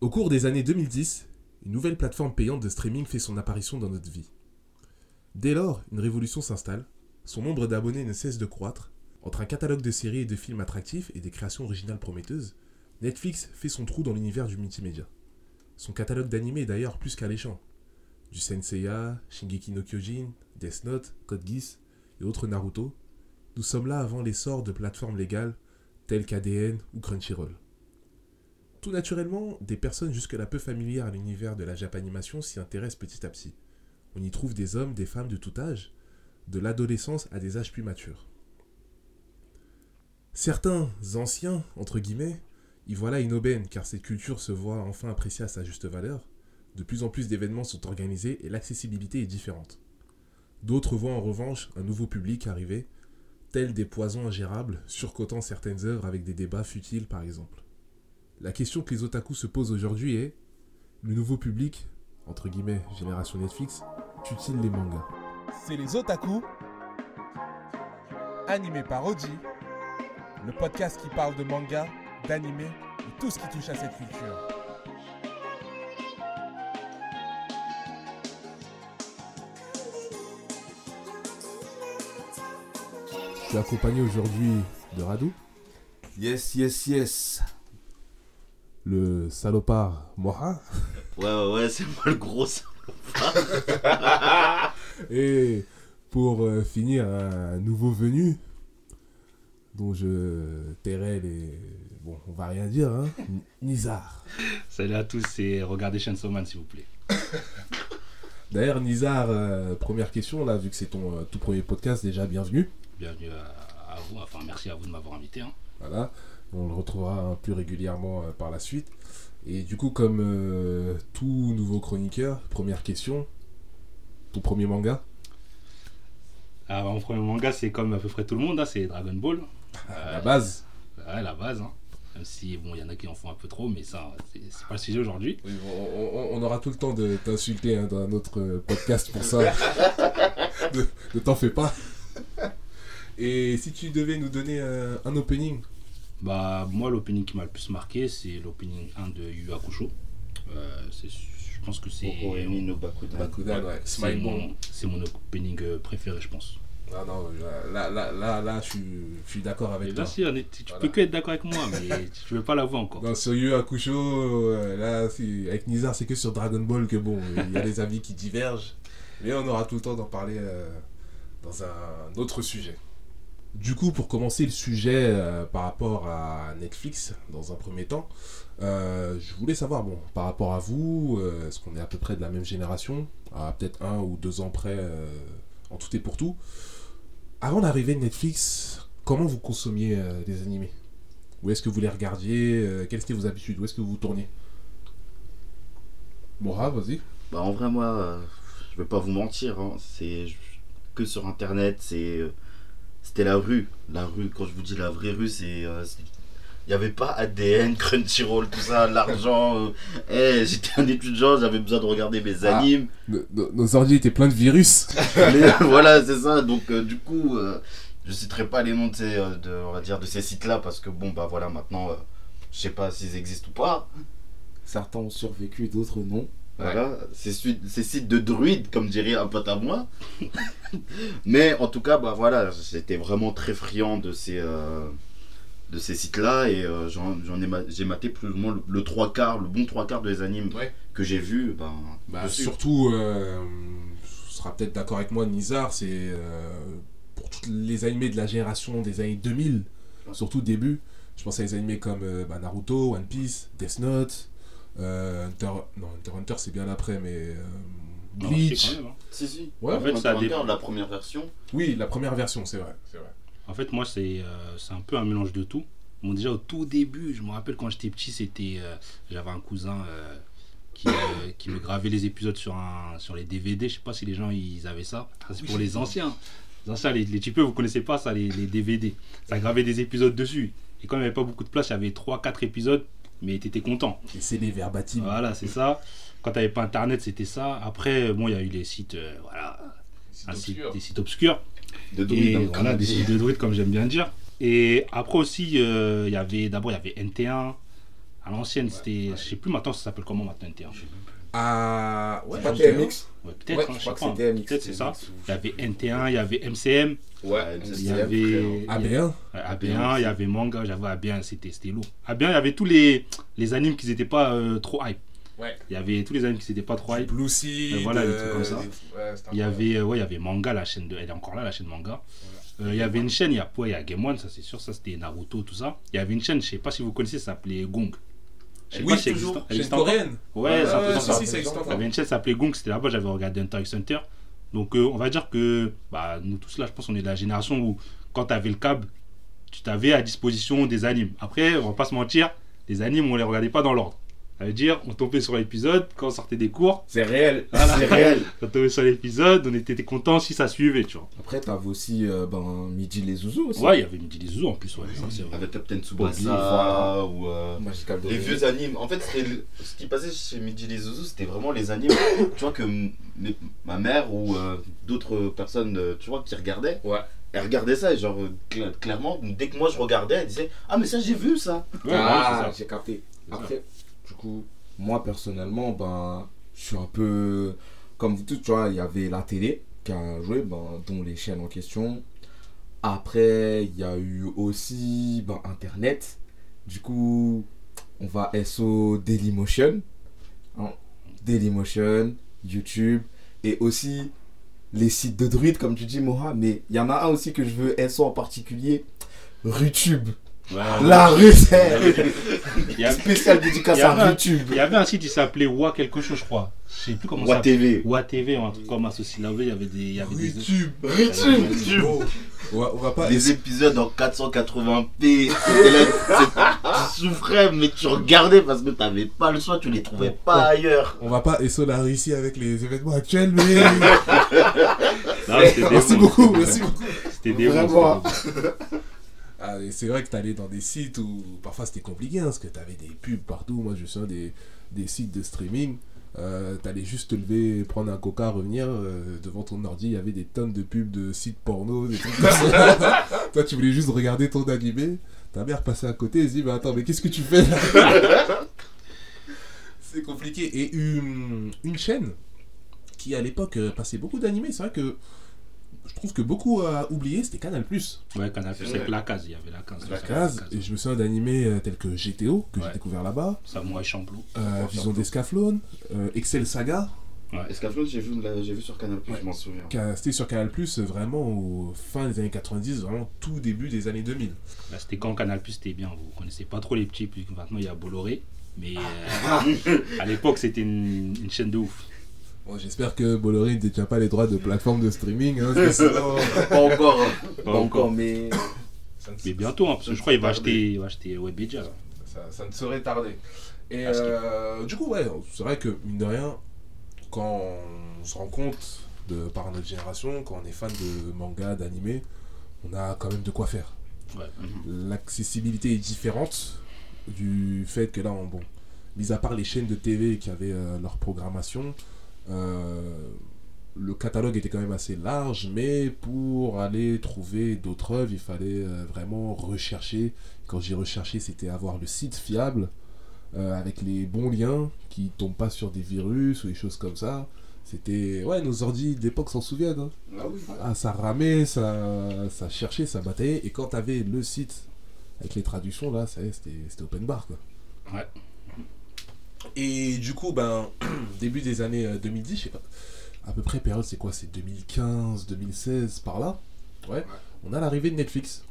Au cours des années 2010, une nouvelle plateforme payante de streaming fait son apparition dans notre vie. Dès lors, une révolution s'installe, son nombre d'abonnés ne cesse de croître, entre un catalogue de séries et de films attractifs et des créations originales prometteuses, Netflix fait son trou dans l'univers du multimédia. Son catalogue d'animés est d'ailleurs plus qu'alléchant. Du Senseiya, Shingeki no Kyojin, Death Note, Code Geass et autres Naruto, nous sommes là avant l'essor de plateformes légales telles qu'ADN ou Crunchyroll. Tout naturellement, des personnes jusque-là peu familières à l'univers de la Japanimation s'y intéressent petit à petit. On y trouve des hommes, des femmes de tout âge, de l'adolescence à des âges plus matures. Certains anciens, entre guillemets, y voilà une aubaine car cette culture se voit enfin appréciée à sa juste valeur. De plus en plus d'événements sont organisés et l'accessibilité est différente. D'autres voient en revanche un nouveau public arriver, tels des poisons ingérables, surcotant certaines œuvres avec des débats futiles par exemple. La question que les otaku se posent aujourd'hui est le nouveau public, entre guillemets génération Netflix, tue-t-il les mangas? C'est les Otaku, animé par Oji, le podcast qui parle de manga, d'animé et tout ce qui touche à cette culture. Je suis accompagné aujourd'hui de Radou, Yes, yes, yes. Le salopard Moha Ouais, ouais, ouais, c'est moi le gros. ça. et pour euh, finir un nouveau venu dont je tairai les... Bon, on va rien dire, hein Nizar. Salut à tous et regardez Chainsaw Man s'il vous plaît. D'ailleurs, Nizar, euh, première question, là, vu que c'est ton euh, tout premier podcast, déjà bienvenue. Bienvenue à, à vous, enfin merci à vous de m'avoir invité. hein. Voilà, on le retrouvera hein, plus régulièrement euh, par la suite. Et du coup, comme euh, tout nouveau chroniqueur, première question, ton premier manga? Alors, mon premier manga c'est comme à peu près tout le monde, hein, c'est Dragon Ball. à la base Ouais, la base. hein. Même si bon, il y en a qui en font un peu trop, mais ça, c'est pas le sujet aujourd'hui. Oui, on, on- on aura tout le temps de t'insulter hein, dans notre euh, podcast pour ça. ne t'en fais pas. Et si tu devais nous donner un opening? Bah, moi, l'opening qui m'a le plus marqué, c'est l'opening 1 de Yu Hakusho. Euh, c'est- je pense que c'est. No Bakudan. Bakudan, ouais. C'est mon, c'est mon opening euh, préféré, je pense. Ah non, là, là, là, là, je suis, d'accord avec toi. tu Voilà. peux que être d'accord avec moi, mais tu veux pas l'avouer encore. Non, sur Yu Hakusho, euh, là, avec Nizar, c'est que sur Dragon Ball que bon, il y a des avis qui divergent. Mais on aura tout le temps d'en parler euh, dans un autre sujet. Du coup, pour commencer le sujet euh, par rapport à Netflix, dans un premier temps, euh, je voulais savoir, bon, par rapport à vous, euh, est-ce qu'on est à peu près de la même génération À peut-être un ou deux ans près, en tout et pour tout. Avant l'arrivée de Netflix, comment vous consommiez les animés? Où est-ce que vous les regardiez Quelles étaient vos habitudes? Où est-ce que vous tourniez? Mora, vas-y. Bah, en vrai, moi, je vais pas vous mentir, hein, c'est que sur internet, c'est. Euh, C'était la rue. La rue, quand je vous dis la vraie rue, c'est. euh, Il n'y avait pas ADN, Crunchyroll, tout ça, l'argent. euh, eh, J'étais un étudiant, j'avais besoin de regarder mes Ah. animes. Nos, nos- nos ordi étaient pleins de virus. Mais voilà, c'est ça. Donc, euh, du coup, euh, je citerai pas les noms de ces, euh, de, on va dire, de ces sites-là parce que, bon, bah voilà, maintenant, euh, je sais pas s'ils existent ou pas. Certains ont survécu, d'autres non. Voilà, ces, sites de druides, comme dirait un pote à moi. Mais en tout cas, bah voilà, j'étais vraiment très friand de ces, euh, de ces sites-là et euh, j'en j'en ai, j'ai maté plus ou moins le, le trois quarts, le bon trois quarts des animes Ouais. que j'ai vus. Ben, Bah, surtout, euh, tu seras peut-être d'accord avec moi, Nizar, c'est euh, pour tous les animés de la génération des années 2000, surtout début. Je pense à des animés comme euh, bah, Naruto, One Piece, Death Note, euh, Hunter, non, Hunter Hunter c'est bien après, mais euh, Non, Bleach. c'est quand même, hein. Si, si. Ouais, En fait, ça Hunter, dépend. la première version. Oui, la première version, c'est vrai, c'est vrai. En fait, moi, c'est euh, c'est un peu un mélange de tout. Bon, déjà, au tout début, je me rappelle quand j'étais petit, c'était. euh, J'avais un cousin euh, qui, euh, qui me gravait les épisodes sur, un, sur les DVD. Je sais pas si les gens ils avaient ça. C'est pour les anciens. Les anciens, les, les types, vous connaissez pas ça, les, les DVD. Ça gravait des épisodes dessus. Et quand il n'y avait pas beaucoup de place, il y avait 3-4 épisodes, mais t'étais content. Et c'est des verbatim. Voilà, c'est ça. Quand t'avais pas internet, c'était ça. Après, bon, il y a eu les sites, euh, voilà, un site- des sites obscurs. De Et druides, hein, voilà, des sites de druides, comme j'aime bien dire. Et après aussi, euh, il y avait d'abord il y avait NT1, À l'ancienne, c'était. Je sais plus maintenant ça s'appelle comment maintenant NT1. Ah, ouais, C'est pas. TMX Ouais, peut-être, Ouais, hein, je je crois sais que pas. c'est TMX. Peut-être c'est ça. Il y avait NT1, il y avait MCM, Ouais, il y avait. AB1. Ouais, AB1, il y avait manga, j'avoue, AB1, c'était c'était lourd. AB1, il y avait tous les, les animes qui n'étaient pas euh, trop hype. Ouais. Il y avait tous les animes qui n'étaient pas trop hype. Blue Seed. Et voilà, des euh, trucs comme ça. ouais, Il y avait, euh, ouais, il y avait Manga, la chaîne de. Elle est encore là, la chaîne Manga. Euh, il y avait une chaîne, il y a, ouais, il y a Game One, ça c'est sûr, ça c'était Naruto, tout ça. Il y avait une chaîne, je sais pas si vous connaissez, ça s'appelait Gong. Oui, ça toujours. elle existe coréenne. Ouais, ouais, être si, ça. si, ça existe encore. une chaîne s'appelait Gong, c'était là-bas, j'avais regardé Hunter x Hunter. Donc euh, on va dire que bah, nous tous là, je pense qu'on est de la génération où quand tu avais le câble, tu t'avais à disposition des animes. Après, on va pas se mentir, les animes, on les regardait pas dans l'ordre. Ça veut dire, on tombait sur l'épisode, quand on sortait des cours, C'est réel. Voilà. C'est réel. on tombait sur l'épisode, on était content si ça suivait, tu vois. Après, t'avais aussi euh, ben, Midi les Zouzous aussi. Ouais, il y avait Midi les Zouzous en plus, ouais, ça c'est vrai. Avec Captain Tsubasa ou. euh, Les vieux animes. En fait, ce qui passait chez Midi les Zouzous, c'était vraiment les animes. tu vois que ma mère ou euh, d'autres personnes, tu vois, qui regardaient. Ouais. Elles regardaient ça et genre cla- clairement, dès que moi je regardais, elles disaient ah mais ça j'ai vu ça. Ouais, ah, ouais, j'ai capté. Après, du coup, moi personnellement, ben, je suis un peu comme vous tous, tu vois, il y avait la télé qui a joué, ben, dont les chaînes en question. Après, il y a eu aussi ben, Internet. Du coup, on va SO Dailymotion. Hein, Dailymotion, YouTube. Et aussi les sites de druides, comme tu dis, Moha. Mais il y en a un aussi que je veux SO en particulier. Rutube. La rue, c'est Il y, a- spécial dédicace à un- YouTube. il y avait un site qui s'appelait Wa quelque chose, je crois. Je sais plus comment ça Wa. TV. Wa TV un truc comme là il y avait des. Il y avait des... YouTube. YouTube. Bon, on va, on va pas. Les épisodes en 480p, c'était là, c'est- tu souffrais, mais tu regardais parce que t'avais pas le choix, tu les trouvais pas ailleurs. On va pas ESO la Russie avec les événements actuels, mais. Non, des merci beaucoup, c'était des merci beaucoup. C'était des Vraiment. Ah, c'est vrai que t'allais dans des sites où parfois c'était compliqué, hein, parce que t'avais des pubs partout. Moi, je souviens des, des sites de streaming. Euh, t'allais juste te lever, prendre un coca, revenir. euh, devant ton ordi, il y avait des tonnes de pubs de sites porno, des trucs comme ça. Toi, tu voulais juste regarder ton animé. Ta mère passait à côté et se dit Mais attends, mais qu'est-ce que tu fais là? C'est compliqué. Et une, une chaîne qui, à l'époque, euh, passait beaucoup d'animés, c'est vrai que je trouve que beaucoup a oublié, c'était Canal. Ouais, Canal avec la case, il y avait la case. La case, et je me souviens d'animés euh, tels que GTO, que Ouais. j'ai découvert là-bas, Samouraï Champloo. euh, Vision d'Escaflowne, euh, Excel Saga, Escaflowne, j'ai vu, vu sur Canal, Ouais. je m'en souviens. c'était sur Canal Plus vraiment au fin des années 90, vraiment tout début des années 2000. Là, c'était quand Canal Plus c'était bien. Vous connaissez pas trop les petits, puis maintenant il y a Bolloré. Mais euh, à l'époque, c'était une, une chaîne de ouf. Bon, J'espère que Bolloré ne détient pas les droits de plateforme de streaming, hein, parce que sinon, Pas encore. Pas encore, mais. Mais bientôt, hein, parce que je crois qu'il va serait acheter, il va acheter tardé. Ça, ça ne saurait tarder. Et euh, du coup, ouais, c'est vrai que, mine de rien, quand on se rend compte, de, par notre génération, quand on est fan de manga, d'animé, on a quand même de quoi faire. Ouais. l'accessibilité est différente du fait que là, on, bon, mis à part les chaînes de TV qui avaient euh, leur programmation, euh, le catalogue était quand même assez large, mais pour aller trouver d'autres œuvres, il fallait euh, vraiment rechercher. Quand j'ai recherché, c'était avoir le site fiable, euh, avec les bons liens, qui tombent pas sur des virus ou des choses comme ça. C'était... Ouais, nos ordi d'époque s'en souviennent. hein. Ah oui. Ah, ça ramait, ça, ça cherchait, ça bataillait. Et quand t'avais le site avec les traductions, là, c'était open bar, quoi. Ouais. Et du coup, ben, début des années euh, 2010, je sais pas, à peu près, période, c'est quoi? C'est 2015, 2016, par là? Ouais. On a l'arrivée de Netflix,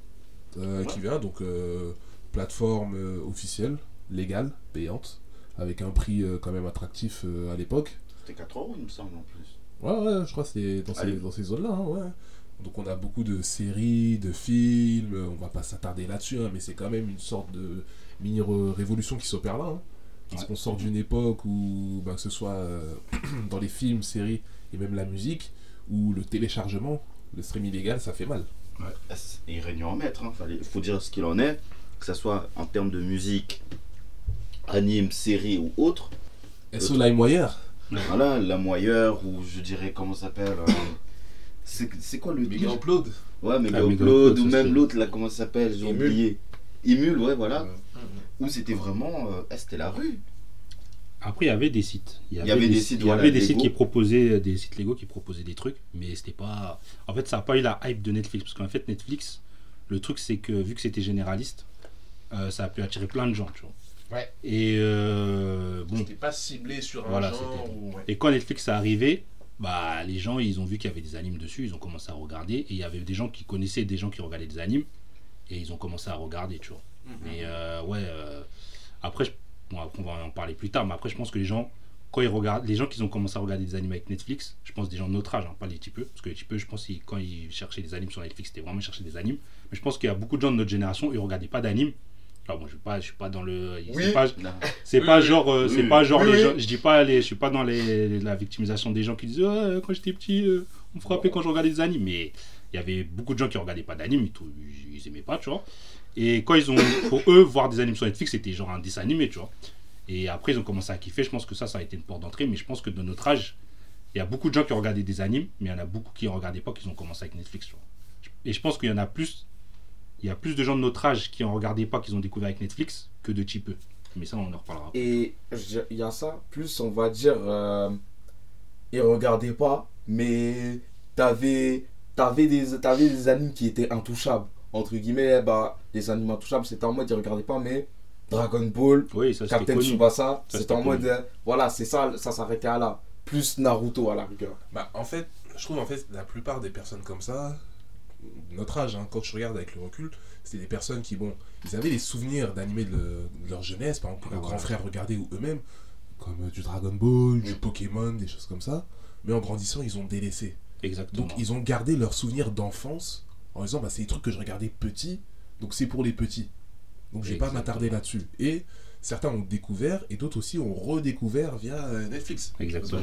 euh, qui vient, donc, euh, plateforme euh, officielle, légale, payante, avec un prix euh, quand même attractif euh, à l'époque. C'était 4 euros, il me semble, en plus. Ouais, ouais, je crois que c'est dans ces, Allez. dans ces zones-là, hein, ouais. Donc on a beaucoup de séries, de films, on va pas s'attarder là-dessus, hein, mais c'est quand même une sorte de mini-révolution qui s'opère là. hein. Parce Ouais. qu'on sort d'une époque où, ben, que ce soit euh, dans les films, séries et même la musique, où le téléchargement, le stream illégal, ça fait mal. Ah, c'est- Il régnait en maître, hein. Fallait- faut dire ce qu'il en est, que ce soit en termes de musique, anime, série ou autre. SO LimeWire, Voilà, la moyeur, ou je dirais, comment ça s'appelle euh, C'est quoi le Mega Upload, Ouais, Mega Ah, Upload, ou même l'autre, là, comment ça s'appelle J'ai oublié. émule, ouais, voilà. Ouais. Où c'était vraiment. euh, c'était la rue? Après, il y avait des sites. Il y avait, avait des, des sites, il y voilà, avait des Lego. sites qui proposaient des sites Lego qui proposaient des trucs, mais c'était pas. En fait, ça n'a pas eu la hype de Netflix parce qu'en fait, Netflix, le truc c'est que vu que c'était généraliste, euh, ça a pu attirer plein de gens, tu vois. Ouais. Et euh, bon, C'était pas ciblé sur un Voilà, genre ou... ouais. Et quand Netflix est arrivé, bah, les gens, ils ont vu qu'il y avait des animes dessus, ils ont commencé à regarder. Et il y avait des gens qui connaissaient des gens qui regardaient des animes. Et ils ont commencé à regarder, tu vois. Mais euh, ouais, euh, après, je- bon, après, on va en parler plus tard, mais après, je pense que les gens, quand ils regardent, les gens qui ont commencé à regarder des animes avec Netflix, je pense des gens de notre âge, hein, pas les typeux, parce que les typeux, je pense que quand ils cherchaient des animes sur Netflix, c'était vraiment chercher des animes. Mais je pense qu'il y a beaucoup de gens de notre génération, ils regardaient pas d'animes. Alors, moi, je ne pas, je suis pas dans le. c'est pas- c'est Oui, pas oui. genre, euh, c'est Oui, pas genre oui, les gens. Je dis pas les, je suis pas dans les, la victimisation des gens qui disent quand j'étais petit, euh, on me frappait quand je regardais des animes. Mais il y avait beaucoup de gens qui regardaient pas d'animes, ils, ils aimaient pas, tu vois. Et quand ils ont, pour eux, voir des animes sur Netflix, c'était genre un dessin animé, tu vois. Et après, ils ont commencé à kiffer. Je pense que ça, ça a été une porte d'entrée. Mais je pense que de notre âge, il y a beaucoup de gens qui ont regardé des animes, mais il y en a beaucoup qui ne regardaient pas, qui ont commencé avec Netflix, tu vois. Et je pense qu'il y en a plus. Il y a plus de gens de notre âge qui en regardaient pas, qu'ils ont découvert avec Netflix, que de type Mais ça, on en reparlera. Et il y a ça, plus on va dire, euh, ils regardaient pas, mais t'avais avais des, des animes qui étaient intouchables. Entre guillemets, bah, les animes intouchables, c'était en mode, ils regardaient pas, mais Dragon Ball, Oui, ça Captain connu. Tsubasa, c'était en mode, euh, voilà, c'est ça, ça s'arrêtait à là. Plus Naruto à la rigueur. Bah, en fait, je trouve en fait la plupart des personnes comme ça, notre âge, hein, quand je regarde avec le recul, c'était des personnes qui, bon, ils avaient les souvenirs d'animés de, le- de leur jeunesse, par exemple, que leurs Ouais. grands frères regardaient ou eux-mêmes, comme euh, du Dragon Ball, du. Pokémon, des choses comme ça. Mais en grandissant, ils ont délaissé. Exactement. Donc, ils ont gardé leurs souvenirs d'enfance en disant, bah, c'est des trucs que je regardais petit, donc c'est pour les petits. Donc, je vais pas m'attarder là-dessus. Et certains ont découvert, et d'autres aussi ont redécouvert via euh, Netflix. Exactement.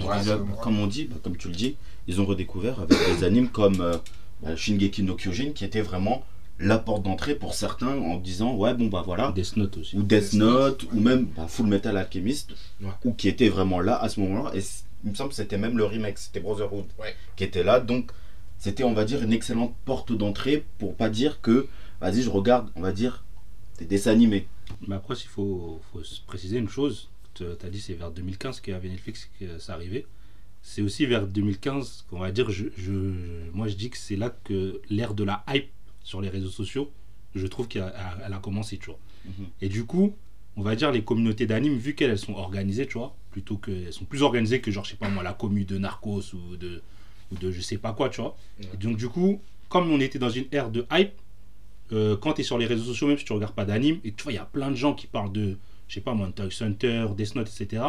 Comme on dit, bah, comme tu le dis, ils ont redécouvert avec des animes comme euh, bah, Shingeki no Kyojin qui était vraiment la porte d'entrée pour certains en disant ouais bon bah voilà Death Note aussi. ou Death Note ou même bah, Full Metal Alchemist Ouais. ou qui était vraiment là à ce moment-là et il me semble que c'était même le remake c'était Brotherhood Ouais. qui était là donc c'était on va dire une excellente porte d'entrée pour pas dire que vas-y je regarde on va dire des dessins animés Mais après, il faut, faut se préciser une chose. Tu as dit c'est vers 2015 qu'avait Netflix que ça arrivait. C'est aussi vers 2015 qu'on va dire, je, je- moi je dis que c'est là que l'ère de la hype sur les réseaux sociaux, je trouve qu'elle a, commencé, tu vois. Mhm. Et du coup, on va dire les communautés d'anime, vu qu'elles elles sont organisées, tu vois, plutôt qu'elles sont plus organisées que genre, je sais pas moi, la commu de Narcos ou de, ou de je sais pas quoi, tu vois. Et donc du coup, comme on était dans une ère de hype, euh, quand tu es sur les réseaux sociaux, même si tu regardes pas d'anime, et tu vois, il y a plein de gens qui parlent de, je sais pas moi, Hunter Hunter, Death Note, etc.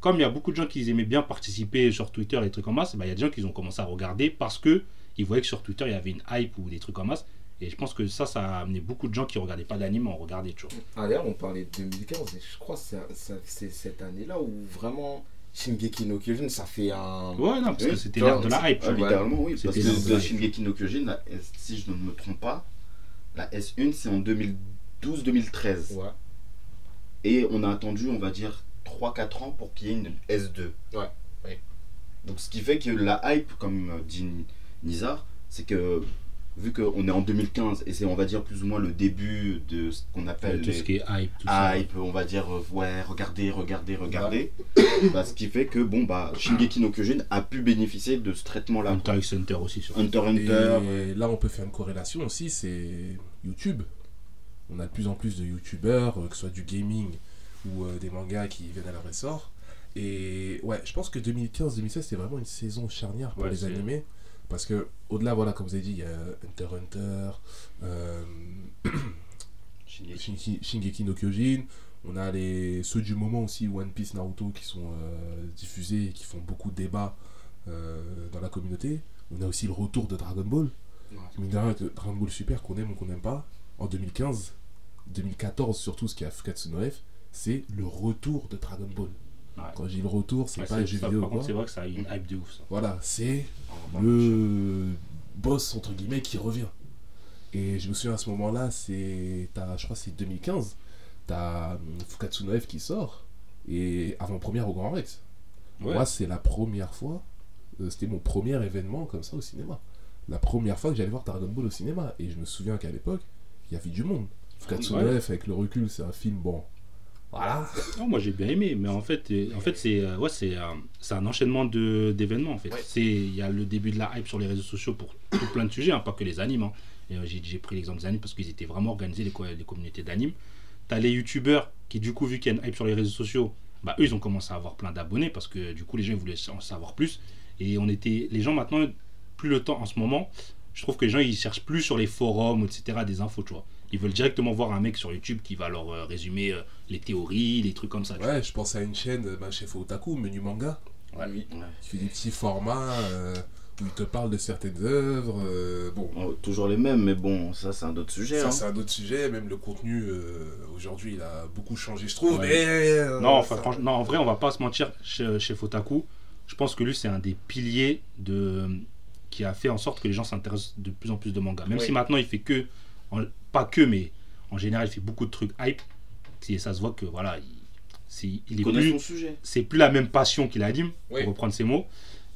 Comme il y a beaucoup de gens qui aimaient bien participer sur Twitter et des trucs en masse, bah, il y a des gens qui ont commencé à regarder parce que ils voyaient que sur Twitter il y avait une hype ou des trucs en masse. Et je pense que ça, ça a amené beaucoup de gens qui regardaient pas d'anime à en regarder, tu vois. Ah, d'ailleurs, on parlait de 2015, et je crois que c'est cette année-là où vraiment Shingeki no Kyojin, ça fait un. Ouais, non, parce que c'était l'ère de la hype. Ah, vois. littéralement oui parce que de Shingeki no Kyojin la S- si je ne me trompe pas la S1 c'est en 2012-2013 Ouais. Et on a attendu, on va dire, 3-4 ans pour qu'il y ait une S2. Ouais, ouais. Donc ce qui fait que la hype, comme dit Nizar, c'est que vu qu'on est en 2015 et c'est on va dire plus ou moins le début de ce qu'on appelle tout ce qui est hype, tout ça. hype, on va dire euh, ouais, regardez, regardez, regardez. Bah, ce qui fait que bon bah Shingeki no Kyojin a pu bénéficier de ce traitement là. Hunter x Hunter aussi, sur Hunter x Et Hunter. là, on peut faire une corrélation aussi, c'est YouTube. On a de plus en plus de YouTubeurs, euh, que ce soit du gaming ou euh, des mangas qui viennent à leur essor. Et ouais, je pense que 2015-2016, c'était vraiment une saison charnière pour Ouais, les c'est- animés. Parce que, au-delà, voilà, comme vous avez dit, il y a Hunter x Hunter, euh, Shingeki. No Kyojin. On a les, ceux du moment aussi, One Piece, Naruto, qui sont euh, diffusés et qui font beaucoup de débats euh, dans la communauté. On a aussi le retour de Dragon Ball. Ouais. Dragon Ball Super, qu'on aime ou qu'on n'aime pas, en 2015, 2014 surtout, ce qui a Fukatsu no F, c'est le retour de Dragon Ball. Ouais. Quand dis le retour, c'est Ouais, pas jeu vidéo. Par contre, quoi. c'est vrai que ça a une hype de ouf, ça. Voilà, c'est le boss entre guillemets qui revient. Et je me souviens à ce moment-là, c'est je crois c'est 2015, t'as hum, Fukatsu no F qui sort et avant-première au Grand Rex. Ouais. Moi, c'est la première fois, euh, c'était mon premier événement comme ça au cinéma. La première fois que j'allais voir Dragon Ball au cinéma et je me souviens qu'à l'époque, il y avait du monde. Fukatsu no F, avec le recul, c'est un film, bon. Voilà. Non, moi j'ai bien aimé, mais en fait, euh, en fait c'est euh, ouais, c'est euh, c'est un enchaînement d'événements en fait. Ouais. C'est il y a le début de la hype sur les réseaux sociaux pour tout plein de sujets, hein, pas que les animes. hein. J'ai j'ai pris l'exemple des animes parce qu'ils étaient vraiment organisés les, co- les communautés d'animes. T'as les youtubeurs qui du coup vu qu'il y a une hype sur les réseaux sociaux, bah eux ils ont commencé à avoir plein d'abonnés parce que du coup les gens ils voulaient en savoir plus. Et on était les gens maintenant plus le temps en ce moment. Je trouve que les gens ils cherchent plus sur les forums etc des infos tu vois. Ils veulent directement voir un mec sur YouTube qui va leur euh, résumer euh, les théories, les trucs comme ça. tu vois. Ouais, je pense à une chaîne, euh, bah, chef Otaku, Menu Manga, Ouais, oui. Qui fait des petits formats euh, où il te parle de certaines œuvres. euh, bon, Oh, toujours les mêmes, mais bon, ça c'est un autre sujet. ça hein. c'est un autre sujet, même le contenu euh, aujourd'hui il a beaucoup changé, je trouve. Ouais. Mais, euh, Non, enfin, ça- franchement, non, en vrai, on va pas se mentir chez, chez Fotaku. Je pense que lui, c'est un des piliers de, qui a fait en sorte que les gens s'intéressent de plus en plus de manga. Même Oui. si maintenant, il fait que, en- pas que, mais en général, il fait beaucoup de trucs hype. Et ça se voit que, voilà, il, c'est- il Il est connaît plus, son sujet. c'est plus la même passion qu'il anime, Oui. pour reprendre ses mots.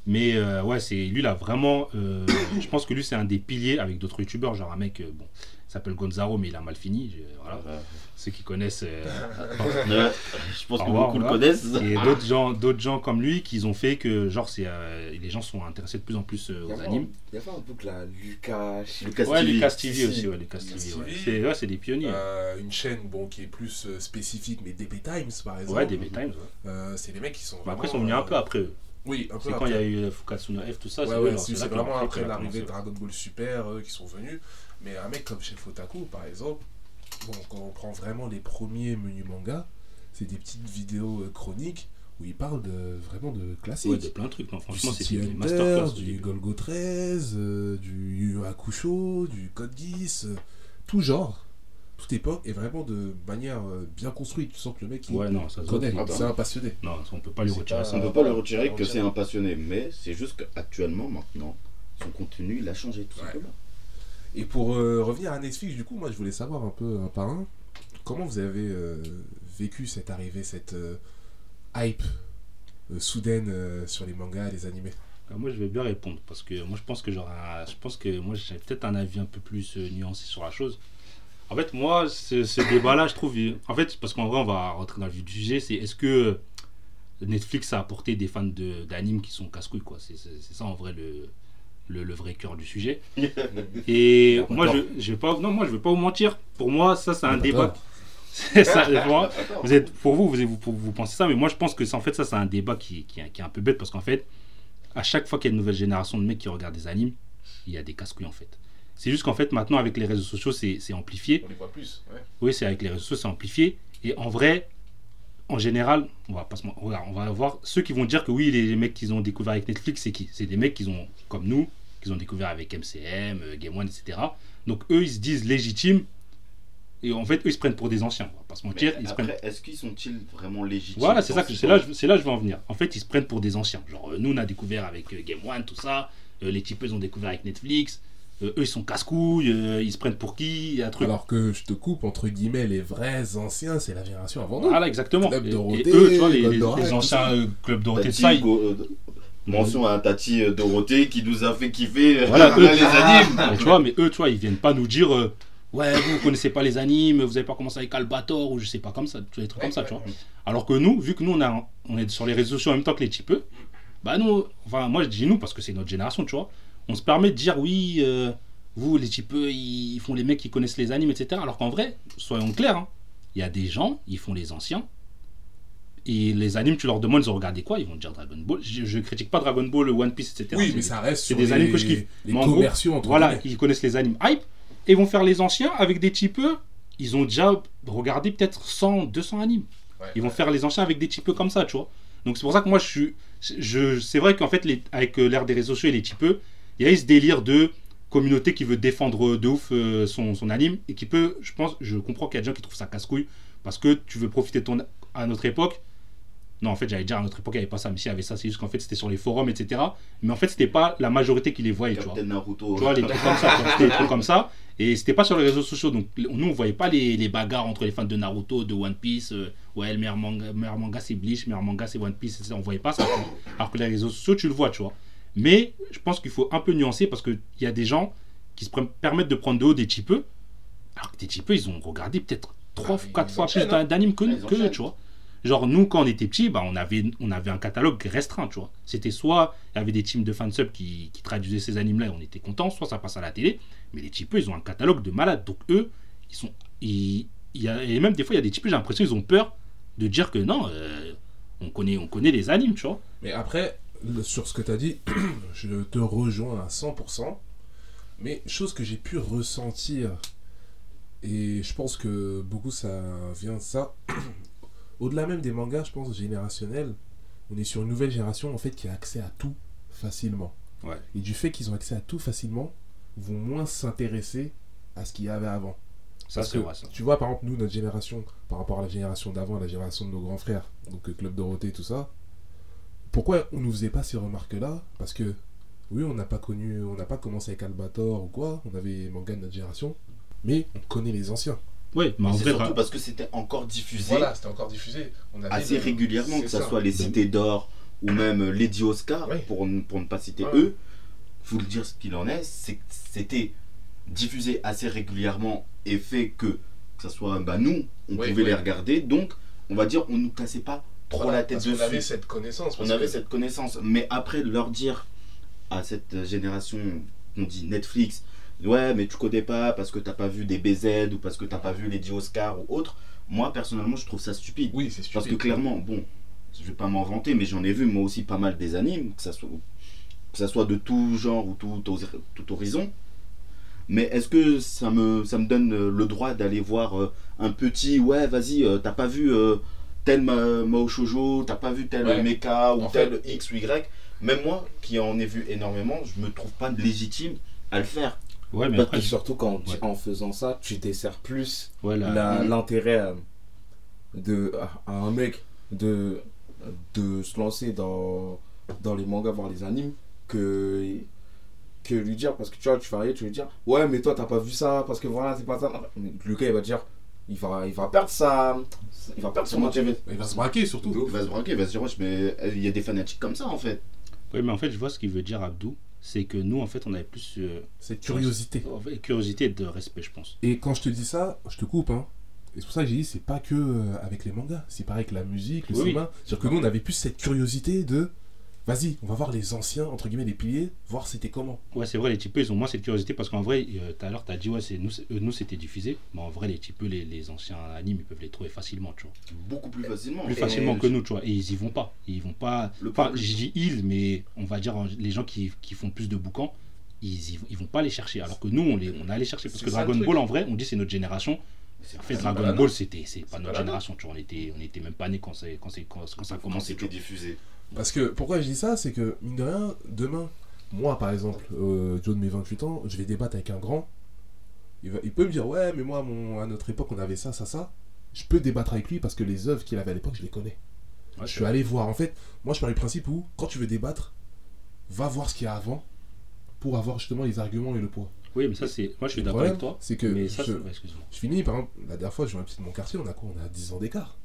Mais euh, ouais, c'est lui là vraiment. euh, je pense que lui c'est un des piliers avec d'autres youtubeurs, genre un mec, euh, bon, s'appelle Gonzaro, mais il a mal fini. je- voilà. Ouais. Ceux qui connaissent, euh, Ouais, je pense que revoir, beaucoup le connaissent. et d'autres gens, d'autres gens comme lui qui ont fait que genre c'est euh, les gens sont intéressés de plus en plus euh, aux animes. il y avait un boucle là, Lucas. Lucas Ouais, TV. Lucas TV Si, aussi, si. ouais, Lucas Lucas TV. C'est ouais, c'est des pionniers. Euh, une chaîne bon, qui est plus euh, spécifique, mais DB Times par exemple. ouais, des Times. Ouais. Euh, c'est des mecs qui sont. Mais après, ils sont venus un peu après eux. Oui, un peu C'est quand il y a eu Fukatsu no F, tout ça. Ouais, c'est ouais, vraiment après a l'arrivée de. Dragon Ball Super euh, qui sont venus. Mais un mec comme chez Fotaku, par exemple, bon, quand on prend vraiment les premiers menus manga, c'est des petites vidéos euh, chroniques où il parle de, vraiment de classiques. Ouais, de plein de trucs. Non, franchement, c'était des masterclass. du Golgo 13, euh, du Yu Hakusho, du Code Geass, euh, tout genre, toute époque, et vraiment de manière euh, bien construite. Tu sens que le mec il Ouais, non, ça se voit. connaît, c'est un passionné. Non, on peut pas lui C'est retirer pas- ça. On ne peut pas le voilà, retirer que c'est un passionné, mais c'est juste qu'actuellement, maintenant, son contenu, il a changé tout Ouais. simplement. Et pour euh, revenir à Netflix, du coup, moi je voulais savoir un peu un par un, comment vous avez euh, vécu cette arrivée, cette euh, hype soudaine sur les mangas les animés? Euh, Moi, je vais bien répondre parce que moi, je pense que j'aurais, je pense que moi, j'ai peut-être un avis un peu plus nuancé sur la chose. En fait, moi, ce, débat-là, je trouve, en fait, parce qu'en vrai, on va rentrer dans le vif du sujet, c'est est-ce que Netflix a apporté des fans d'animes qui sont casse-couilles, quoi? C'est ça, en vrai, le, le, le vrai cœur du sujet. Et pas moi, je, je vais pas, non, moi, je vais pas vous mentir. Pour moi, ça, c'est un Pas débat. ça, moi, vous êtes, pour vous, vous, vous, vous pensez ça, mais moi je pense que c'est en fait ça, c'est un débat qui, qui, est- qui est un peu bête parce qu'en fait, à chaque fois qu'il y a une nouvelle génération de mecs qui regardent des animes, il y a des casse-couilles en fait. C'est juste qu'en fait, maintenant avec les réseaux sociaux, c'est c'est amplifié. On les voit plus. Ouais. Oui, c'est avec les réseaux sociaux, c'est amplifié. Et en vrai, en général, on va pas se on va voir ceux qui vont dire que oui, les, mecs qu'ils ont découvert avec Netflix, c'est qui? C'est des mecs qui ont, comme nous, qu'ils ont découvert avec MCM, euh, Game One, etc. Donc eux, ils se disent légitimes. Et en fait, eux, ils se prennent pour des anciens. On va pas se mentir. Ils se prennent est-ce qu'ils sont-ils vraiment légitimes? Voilà, c'est ça que ce c'est là, c'est là que je vais en venir. En fait, ils se prennent pour des anciens. Genre, euh, nous, on a découvert avec euh, Game One, tout ça. Les types, ils ont découvert avec Netflix. Euh, eux, ils sont casse-couilles. euh, ils se prennent pour qui un truc. Alors que je te coupe, entre guillemets, les vrais anciens, c'est la génération avant nous. voilà, exactement. Club Dorothée, et, eux, tu vois, les, anciens euh, clubs Dorothée de ça, euh, Mention à Tati Dorothée qui nous a fait kiffer Voilà, eux, les animes. Mais tu vois, mais eux, tu vois, ils viennent pas nous dire euh, ouais, vous, vous connaissez pas les animes, vous avez pas commencé avec Albator ou je sais pas comme ça, des trucs comme ça, tu vois. Alors que nous, vu que nous, on, a, on est sur les réseaux sociaux en même temps que les types, bah nous, enfin, moi je dis nous parce que c'est notre génération, tu vois, on se permet de dire oui, euh, vous, les types, ils font les mecs qui connaissent les animes, etc. Alors qu'en vrai, soyons clairs, hein, il y a des gens, ils font les anciens. Et les animes, tu leur demandes, ils ont regardé quoi? Ils vont te dire Dragon Ball. Je, je critique pas Dragon Ball, One Piece, etc. Oui, mais ça reste c'est sur des les, animes que je kiffe. les Mais en gros, commerciaux entre Voilà, ils connaissent les animes hype et ils vont faire les anciens avec des types. Ils ont déjà regardé peut-être 100, 200 animes. Ouais. Ils vont faire les anciens avec des types comme ça, tu vois. Donc c'est pour ça que moi je suis. Je, c'est vrai qu'en fait, les, avec euh, l'ère des réseaux sociaux et les types, il y a eu ce délire de communauté qui veut défendre de ouf euh, son, son anime et qui peut, je pense, je comprends qu'il y a des gens qui trouvent ça casse-couille parce que tu veux profiter de ton. À notre époque, non, en fait, j'allais dire à notre époque, il n'y avait pas ça, mais si, il y avait ça, c'est juste qu'en fait, c'était sur les forums, etc. Mais en fait, c'était pas la majorité qui les voyait, tu vois. Naruto. Tu vois, les trucs comme ça, des trucs comme ça. Et c'était pas sur les réseaux sociaux. Donc, nous, on voyait pas les, les bagarres entre les fans de Naruto, de One Piece. euh, ouais, le meilleur manga, meilleur manga c'est Bleach, le meilleur manga c'est One Piece. etc. On voyait pas ça. Alors que les réseaux sociaux, tu le vois, tu vois. Mais je pense qu'il faut un peu nuancer parce qu'il y a des gens qui se permettent de prendre de haut des types Alors que des types, ils ont regardé peut-être trois, Ah, ils quatre fois plus hein. d'animes que, Ah, ils que eux, enchaînent. tu vois. Genre, nous, quand on était petits, bah, on, avait, on avait un catalogue restreint, tu vois. C'était soit il y avait des teams de fansub qui, qui traduisaient ces animes-là et on était contents, soit ça passe à la télé. Mais les types, ils ont un catalogue de malades. Donc, eux, ils sont. Ils, il y a, et même des fois, il y a des types, j'ai l'impression qu'ils ont peur de dire que non, euh, on, connaît, on connaît les animes, tu vois. Mais après, sur ce que tu as dit, je te rejoins à 100%. Mais chose que j'ai pu ressentir, et je pense que beaucoup ça vient de ça, au-delà même des mangas, je pense, générationnels, on est sur une nouvelle génération en fait qui a accès à tout facilement. Ouais. Et du fait qu'ils ont accès à tout facilement, vont moins s'intéresser à ce qu'il y avait avant. Ça, Parce que, vrai, ça. Tu vois, par exemple, nous, notre génération, par rapport à la génération d'avant, la génération de nos grands frères, donc euh, Club Dorothée, tout ça, pourquoi on ne nous faisait pas ces remarques-là? Parce que, oui, on n'a pas connu, on n'a pas commencé avec Albator ou quoi, on avait les mangas de notre génération, mais on connaît les anciens. Ouais, mais en C'est vrai, surtout ra- parce que c'était encore diffusé c'était encore diffusé. On avait assez le- régulièrement, que ce ça. soit les Cités d'Or ou même Lady Oscar, pour, ne- pour ne pas citer Ouais. eux. Faut le dire ce qu'il en est, c'est que c'était diffusé assez régulièrement et fait que, que ce soit bah, nous, on pouvait les regarder, donc on va dire on nous cassait pas trop Voilà, la tête parce qu'on dessus. avait cette connaissance. On avait que- cette connaissance. Mais après, leur dire à cette génération, on dit Netflix, ouais, mais tu connais pas parce que t'as pas vu des BZ ou parce que t'as pas vu les 10 Oscars ou autre. Moi, personnellement, je trouve ça stupide. Oui, c'est stupide. Parce que clairement, bon, je vais pas m'en vanter, mais j'en ai vu moi aussi pas mal des animes, que ça soit, que ça soit de tout genre ou tout, tout horizon. Mais est-ce que ça me, ça me donne le droit d'aller voir euh, un petit, ouais, vas-y, euh, t'as pas vu euh, tel ma, Mao Shoujo, t'as pas vu tel Ouais. mecha ou En tel X ou Y Même moi, qui en ai vu énormément, je me trouve pas légitime à le faire. ouais, mais après, surtout quand Ouais. en faisant ça, tu desserres plus Mhm. l'intérêt de à un mec de de se lancer dans dans les mangas voir les animes que que lui dire parce que tu vois tu vas arriver tu lui dire ouais mais toi t'as pas vu ça parce que voilà c'est pas ça Mais le gars il va dire il va il va perdre sa il va perdre son intérêt Il va se braquer surtout. Il va se braquer, il va se dire, wesh, mais euh, il y a des fanatiques comme ça en fait. ouais, mais en fait, je vois ce qu'il veut dire, Abdou. C'est que nous, en fait, on avait plus euh, Cette curiosité. en fait, curiosité et de respect, je pense. Et quand je te dis ça, je te coupe, hein. Et c'est pour ça que j'ai dit, c'est pas que euh, avec les mangas, c'est pareil avec la musique, le Oui, cinéma. C'est-à-dire que nous, on avait plus cette curiosité de, vas-y, on va voir les anciens, entre guillemets, les piliers, voir c'était comment. Ouais, c'est vrai, les typeux, ils ont moins cette curiosité parce qu'en vrai, euh, tout à l'heure, tu as dit, ouais, c'est, nous, euh, nous, c'était diffusé. Mais en vrai, les typeux, les, les anciens animes, ils peuvent les trouver facilement, tu vois. Beaucoup plus facilement. Plus Et facilement que nous, tu vois. Et ils y vont pas. Ils vont pas. Le Enfin, je dis ils, mais on va dire euh, les gens qui, qui font plus de boucans, ils, ils vont pas les chercher. Alors que nous, on, les, on a les chercher. Parce que Dragon. Ball, en vrai, on dit c'est notre génération. C'est En fait, pas- Dragon Ball, c'était, c'est pas C'est notre génération, tu vois. On était, on était même pas nés quand, c'est, quand, c'est, quand, quand ça a commencé. c'était diffusé Parce que, pourquoi je dis ça, c'est que, mine de rien, demain, moi, par exemple, euh, Joe de mes 28 ans, je vais débattre avec un grand. Il, va- il peut me dire, ouais, mais moi, mon, à notre époque, on avait ça, ça, ça. Je peux débattre avec lui parce que les œuvres qu'il avait à l'époque, je les connais. Ouais, Je suis allé voir. En fait, moi, je pars du principe où, quand tu veux débattre, va voir ce qu'il y a avant pour avoir justement les arguments et le poids. Oui, mais ça, c'est. Moi, je suis d'accord avec toi. c'est que Mais ça, je-. Je finis, par exemple, la dernière fois, je vois un petit de mon quartier, on a quoi? On a 10 ans d'écart.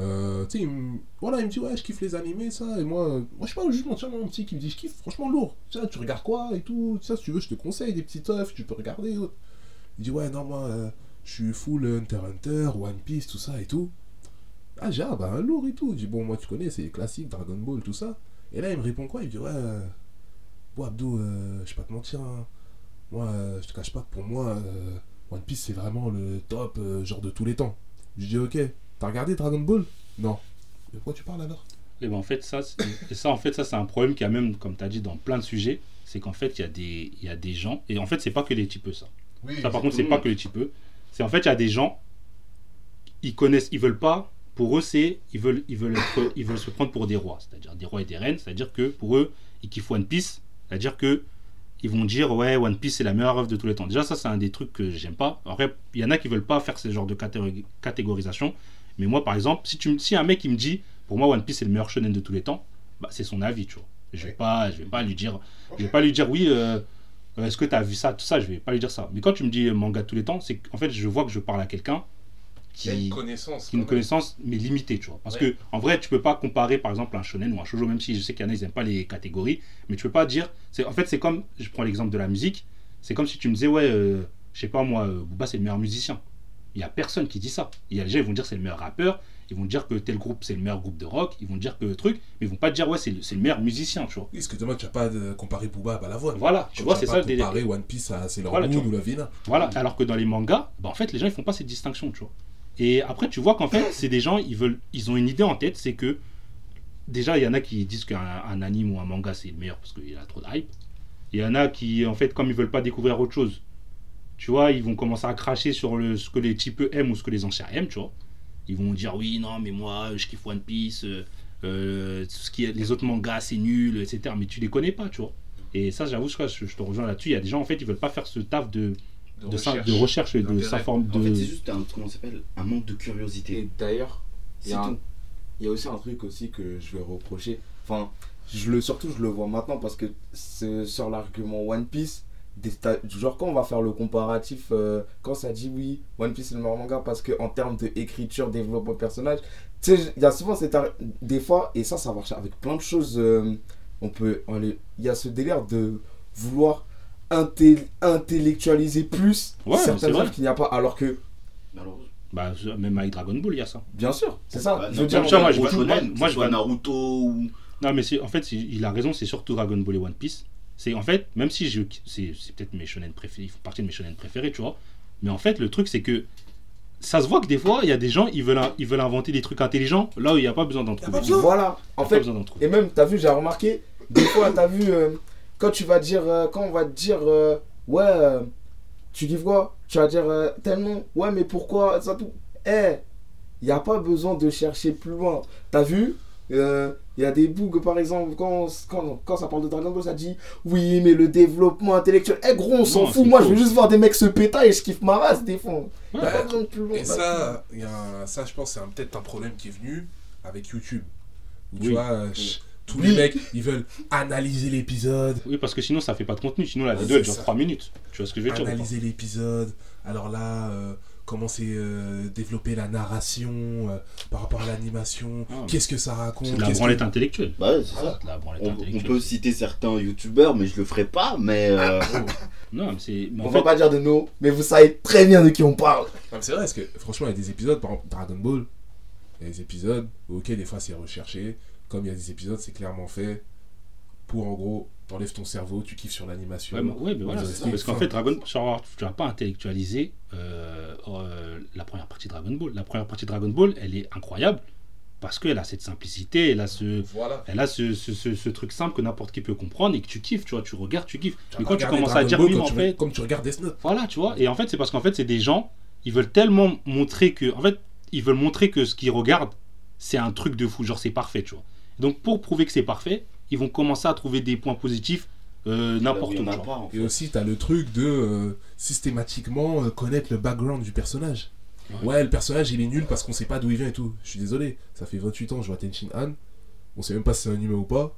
Euh, tu sais, il voilà, il me dit, ouais, je kiffe les animés, ça, et moi, moi je suis pas jugement, tiens, mon petit qui me dit, je kiffe, franchement lourd, tu regardes quoi et tout, ça, si tu veux, je te conseille des petites œuvres, tu peux regarder. autre. Il dit, ouais, non, moi, euh, je suis full Hunter Hunter, One Piece, tout ça et tout. Ah, j'ai, ah, bah, lourd et tout. Je dis, bon, moi, tu connais, c'est les classiques, Dragon Ball, tout ça. Et là, il me répond quoi? Il me dit, ouais, euh, bon, Abdou, je vais pas te mentir, hein. moi, je te cache pas que pour moi, One Piece, c'est vraiment le top, genre de tous les temps. Je dis, ok, t'as regardé Dragon Ball? Non. De quoi tu parles alors? Et ben en fait, ça, ça, en fait, ça, c'est un problème qu'il y a même, comme tu as dit, dans plein de sujets. C'est qu'en fait, il y, a des- il y a des gens. Et en fait, c'est pas que les typeux, ça. Oui, Ça, par contre, c'est pas que les typeux. C'est en fait, il y a des gens, ils connaissent, ils veulent pas. Pour eux, c'est ils veulent, ils veulent, être- ils veulent se prendre pour des rois, c'est-à-dire des rois et des reines. C'est-à-dire que pour eux, ils kiffent One Piece. C'est-à-dire que ils vont dire ouais, One Piece c'est la meilleure œuvre de tous les temps. Déjà, ça, c'est un des trucs que j'aime pas. En vrai, il y en a qui veulent pas faire ce genre de catég- catégorisation. Mais moi, par exemple, si, tu, me- si un mec il me dit pour moi One Piece c'est le meilleur shonen de tous les temps, bah, c'est son avis, tu vois. Je vais pas, je vais pas lui dire, je vais pas lui dire oui. euh, Est-ce que tu as vu ça, tout ça Je vais pas lui dire ça. Mais quand tu me dis euh, manga de tous les temps, c'est qu'en fait, je vois que je parle à quelqu'un qui, connaissance. qui a une connaissance, mais limitée, tu vois. Parce Ouais. que, en vrai, tu peux pas comparer, par exemple, un shonen ou un shoujo, même si je sais qu'il y en a, ils aiment pas les catégories, mais tu peux pas dire. c'est En fait, c'est comme, je prends l'exemple de la musique, c'est comme si tu me disais, ouais, euh, je sais pas moi, euh, Booba c'est le meilleur musicien. Il y a personne qui dit ça. Il y a les gens, ils vont dire c'est le meilleur rappeur, ils vont dire que tel groupe c'est le meilleur groupe de rock, ils vont dire que truc, mais ils vont pas dire ouais, c'est le, c'est le meilleur musicien, tu vois. Oui, parce que demain, tu vas pas de comparer Booba à Balavoine. Voilà, tu vois, c'est pas ça le délire. comparer One Piece à Sailor Voilà, ou la Vina. Voilà, alors que dans les mangas, bah, en fait, les gens ils font pas cette distinction, tu vois. Et après, tu vois qu'en fait, c'est des gens, ils veulent, ils ont une idée en tête, c'est que déjà, il y en a qui disent qu'un un anime ou un manga c'est le meilleur parce qu'il a trop de hype. Il y en a qui, en fait, comme ils veulent pas découvrir autre chose, tu vois, ils vont commencer à cracher sur le, ce que les types aiment ou ce que les anciens aiment, tu vois. Ils vont dire oui, non, mais moi, je kiffe One Piece, euh, euh, ce qui est, les autres mangas c'est nul, etc. Mais tu les connais pas, tu vois. Et ça, j'avoue, je, je te rejoins là-dessus. Il y a des gens, en fait, ils veulent pas faire ce taf de, de, de recherche et de d'intérêt. s'informer. En fait, De... c'est juste un, comment s'appelle un manque de curiosité. Et d'ailleurs, il y, a un- tout. il y a aussi un truc aussi que je vais reprocher. Enfin, je le, surtout, je le vois maintenant parce que c'est sur l'argument One Piece. Des genre, quand on va faire le comparatif, euh, quand ça dit oui, One Piece c'est le meilleur manga parce qu'en termes d'écriture, développement de personnage, tu sais, il y a souvent cette. Des fois, et ça, ça marche avec plein de choses. euh, on peut. aller- Il y a ce délire de vouloir inté- intellectualiser plus Ouais, certaines œuvres qu'il n'y a pas. Alors que, Alors, Bah, même avec Dragon Ball, il y a ça. bien sûr, c'est ça. bah, je veux dire, moi, je vois- Shonen, moi- que moi, ce je vois- Naruto ou. Non, mais c'est en fait, il a raison, c'est surtout Dragon Ball et One Piece. C'est en fait, même si je, c'est, c'est peut-être mes shonen préférés, ils font partie de mes shonen préférés, tu vois. Mais en fait, le truc, c'est que ça se voit que des fois, il y a des gens, ils veulent, ils veulent inventer des trucs intelligents là où il n'y a pas besoin d'en trouver. besoin. Voilà. En fait, besoin d'en trouver. Et même, t'as vu, j'ai remarqué, des fois, t'as vu, euh, quand tu vas dire, euh, quand on va te dire, euh, ouais, euh, tu dis quoi? Tu vas dire euh, tellement, ouais, mais pourquoi? Ça tout Eh, il n'y a pas besoin de chercher plus loin. T'as vu? Il y a des bugs, par exemple, quand, quand, quand ça parle de Dragon Ball, ça dit, oui, mais le développement intellectuel. Eh, gros, on s'en fout. Moi, faux. je veux juste voir des mecs se péter et je kiffe ma race, des fois. Ouais. pas besoin de plus loin. Et ça, y a un- ça, je pense, c'est peut-être un problème qui est venu avec YouTube. Où tu Oui. vois, euh, ch- tous Oui. les mecs, ils veulent analyser l'épisode, Oui, parce que sinon, ça fait pas de contenu. Sinon, la vidéo, elle dure ça. 3 minutes. Tu vois ce que je veux dire analyser l'épisode. Alors là, euh, comment c'est euh, développer la narration euh, par rapport à l'animation. Ah, Qu'est-ce que ça raconte? C'est de la qu'est-ce branlette que- intellectuelle. Bah ouais, c'est Voilà, ça. de la branlette On, peut citer certains youtubeurs, mais je le ferai pas. Mais euh, Non, mais c'est. mais On en va fait, pas dire de nous, mais vous savez très bien de qui on parle. Non, c'est vrai, parce que franchement, il y a des épisodes, par exemple Dragon Ball, il y a des épisodes, ok, des fois c'est recherché, comme il y a des épisodes, c'est clairement fait pour en gros, t'enlèves ton cerveau, tu kiffes sur l'animation. Ouais, mais, ouais, mais voilà, ça. parce qu'en fait, Dragon, genre, tu vas pas intellectualiser euh, euh, la première partie de Dragon Ball. La première partie de Dragon Ball, elle est incroyable parce qu'elle a cette simplicité, elle a ce, Voilà. elle a ce, ce, ce- ce truc simple que n'importe qui peut comprendre et que tu kiffes, tu vois, tu regardes, tu kiffes. Mais quand tu commences à dire Ball oui, en tu- fait, Comme tu regardes Death Note. voilà, tu vois. Et en fait, c'est parce qu'en fait, c'est des gens, ils veulent tellement montrer que, en fait, ils veulent montrer que ce qu'ils regardent, c'est un truc de fou, genre c'est parfait, tu vois. Donc pour prouver que c'est parfait, ils vont commencer à trouver des points positifs euh, n'importe où. en tu en Et fait. aussi, t'as le truc de euh, systématiquement euh, connaître le background du personnage. Ouais. Ouais, le personnage il est nul parce qu'on sait pas d'où il vient et tout. Je suis désolé, ça fait 28 ans que je vois Tenshin Han. On sait même pas si c'est un humain ou pas.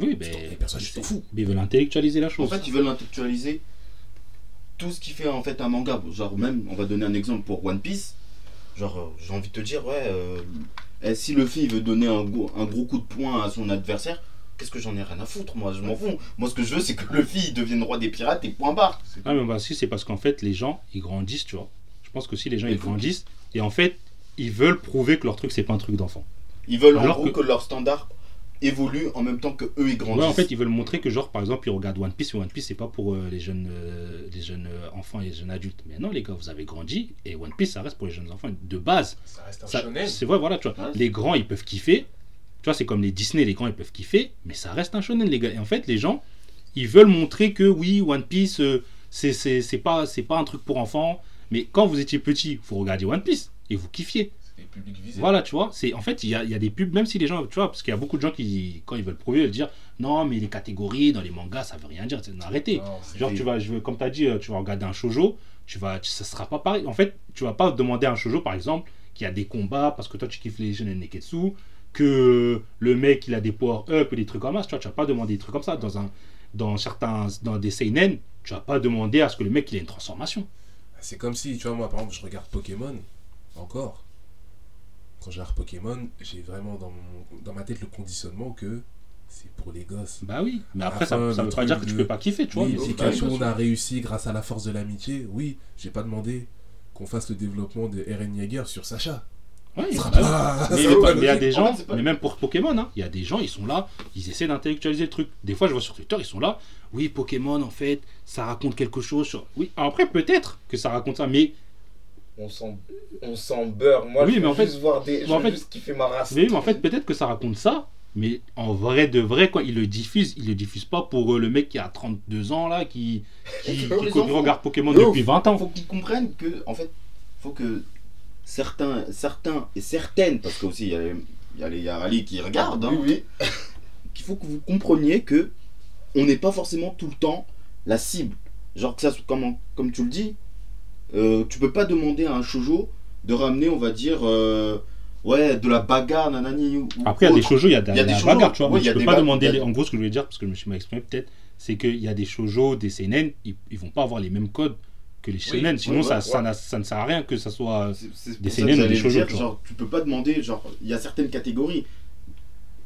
Oui, Les mais, personnages, ils s'en foutent. mais ils veulent intellectualiser la En chose. fait, ils veulent intellectualiser tout ce qui fait en fait un manga. Genre même, on va donner un exemple pour One Piece. Genre, j'ai envie de te dire, ouais, eh, si Luffy il veut donner un, gros- un gros coup de poing à son adversaire, qu'est-ce que j'en ai rien à foutre Moi, je m'en fous. Moi, ce que je veux, c'est que Luffy il devienne roi des pirates et point barre. Ah, mais bah, si, c'est parce qu'en fait, les gens, ils grandissent, tu vois. Je pense que si les gens, ils grandissent, et en fait, ils veulent prouver que leur truc, c'est pas un truc d'enfant. Ils veulent Alors en gros que- que... leur standard évolue en même temps que eux ils grandissent. Ouais, en fait, ils veulent montrer que, genre, par exemple, ils regardent One Piece, et One Piece, c'est pas pour euh, les jeunes, euh, les jeunes euh, enfants et les jeunes adultes. Mais non, les gars, vous avez grandi, et One Piece, ça reste pour les jeunes enfants. De base, Ça reste un ça- shonen. c'est vrai, voilà, tu vois. Ouais. Les grands, ils peuvent kiffer. Tu vois, c'est comme les Disney, les grands, ils peuvent kiffer, mais ça reste un shonen, les gars. Et en fait, les gens, ils veulent montrer que oui, One Piece, euh, c'est pas, c'est pas un truc pour enfants. Mais quand vous étiez petit, vous regardiez One Piece et vous kiffiez. Publics visés. Voilà, tu vois. C'est en fait, il y a, y a des pubs, même si les gens, tu vois, parce qu'il y a beaucoup de gens qui, quand ils veulent prouver, ils veulent dire non, mais les catégories dans les mangas, ça veut rien dire. C'est- Arrêtez. Non, Genre, tu vas, je veux, comme tu as dit, euh, tu vas regarder un shoujo, tu vas, ça sera pas pareil. En fait, tu vas pas demander à un shoujo, par exemple, qui a des combats parce que toi tu kiffes les jeunes Neketsu, que le mec il a des power-up et des trucs comme ça. Tu vois, tu vas pas demander des trucs comme ça. Dans, un, dans certains, dans des seinen, tu vas pas demander à ce que le mec il ait une transformation. C'est comme si, tu vois, moi par exemple, je regarde Pokémon, encore. Quand je regarde Pokémon, j'ai vraiment dans, mon- dans ma tête le conditionnement que c'est pour les gosses. Bah oui, mais après, ça, fin, ça le veut pas dire que tu peux pas kiffer, tu vois. le monde a réussi grâce à la force de l'amitié. Oui, j'ai pas demandé qu'on fasse le développement de Eren Yeager sur Sacha. Ouais, bah oui. pas- Mais mais il y a des gens, pas- mais même pour Pokémon, hein, il y a des gens, ils sont là, ils essaient d'intellectualiser le truc. Des fois, je vois sur Twitter, ils sont là, oui, Pokémon, en fait, ça raconte quelque chose sur. Oui, alors après, peut-être que ça raconte ça, mais, On s'en on s'en beurre. Moi, Oui, je mais veux en fait- juste voir des. Je mais en veux fait- juste kiffer ma race. mais, mais en fait, peut-être que ça raconte ça, mais en vrai de vrai, quand ils le diffusent, ils le diffusent pas pour euh, le mec qui a 32 ans, là, qui, qui, regarde Pokémon De depuis ouf. 20 ans. faut qu'ils comprennent que, en fait, faut que certains, certains et certaines, parce que aussi il y a, les- il y a les Yarali qui regardent, hein, Oui, qu'il faut que vous compreniez que on n'est pas forcément tout le temps la cible. Genre que ça, soit- comme, comme tu le dis, euh, tu peux pas demander à un shoujo de ramener, on va dire, euh, ouais, de la bagarre, nanani. Ou, Après, il y a des shoujo, il y a de Il y a la des shoujo, bagarre, tu vois. ouais, mais il y a tu peux des pas demander. les- En gros, ce que je voulais dire, parce que je me suis mal exprimé peut-être, c'est qu'il y a des shoujo, des seinen, ils, ils vont pas avoir les mêmes codes que les shonen. Sinon, ouais, ça, ouais, ça, ouais. n'a- ça ne sert à rien que ça soit. Des seinen ou des shoujo, dire, genre, tu peux pas demander, genre, il y a certaines catégories,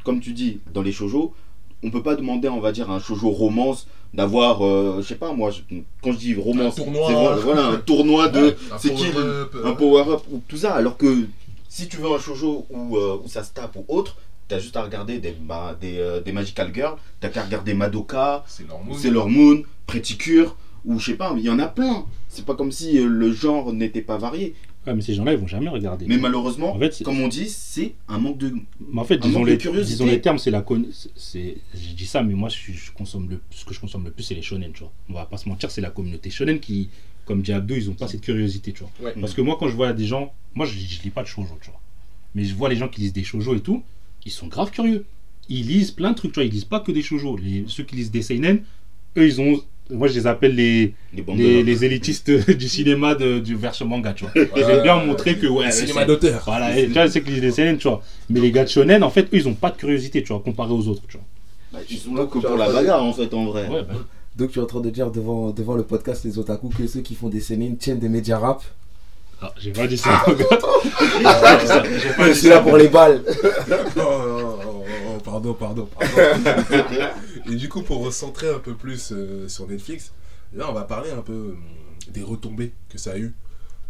comme tu dis, dans les shoujo, on peut pas demander, on va dire, à un shoujo romance d'avoir, euh, je sais pas moi, je- quand je dis romance, Un tournoi. voilà, un tournoi de, Ouais, c'est qui power-up, euh, un power-up ou tout ça, alors que si tu veux un shoujo où, euh, où ça se tape ou autre, t'as juste à regarder des, bah, des, euh, des Magical Girls, t'as qu'à regarder Madoka, C'est leur mot. Sailor Moon, Pretty Cure, ou je sais pas, il y en a plein. C'est pas comme si euh, le genre n'était pas varié. Ouais, mais ces gens-là, ils vont jamais regarder. Mais malheureusement, En fait, comme on dit, c'est un manque de. Mais en fait, disons les, de curiosité. disons les termes, c'est la con... c'est- Je dis ça, mais moi, je, je consomme le... ce que je consomme le plus, c'est les shonen, tu vois. On va pas se mentir, c'est la communauté shonen qui, comme dit Abdou, ils ont pas cette curiosité, tu vois. Ouais. Parce que moi, quand je vois des gens, moi, je, je lis pas de shoujo, tu vois. Mais je vois les gens qui lisent des shoujo et tout, ils sont grave curieux. Ils lisent plein de trucs, tu vois. Ils lisent pas que des shoujo. Les... Ceux qui lisent des seinen, eux, ils ont. Moi, je les appelle les, Les élitistes du cinéma de, du version manga, tu vois. Ils aiment bien montrer que, ouais, cinéma d'auteur. voilà, et tu vois, c'est que les seinen, tu vois. Mais les gars de shonen, en fait, eux, ils ont pas de curiosité, tu vois, comparé aux autres, tu vois. Bah, ils sont là que pour la bagarre en fait en vrai. Ouais, bah, Donc tu es en train de dire devant, devant le podcast Les Otaku que ceux qui font des sénines tiennent des médias rap? ah, j'ai pas dit ça. J'ai pas dit ça. J'ai pas Je suis là pour les balles. Oh, oh, oh, oh, pardon, pardon, pardon. Et du coup, pour recentrer un peu plus euh, sur Netflix, là, on va parler un peu hum, des retombées que ça a eu.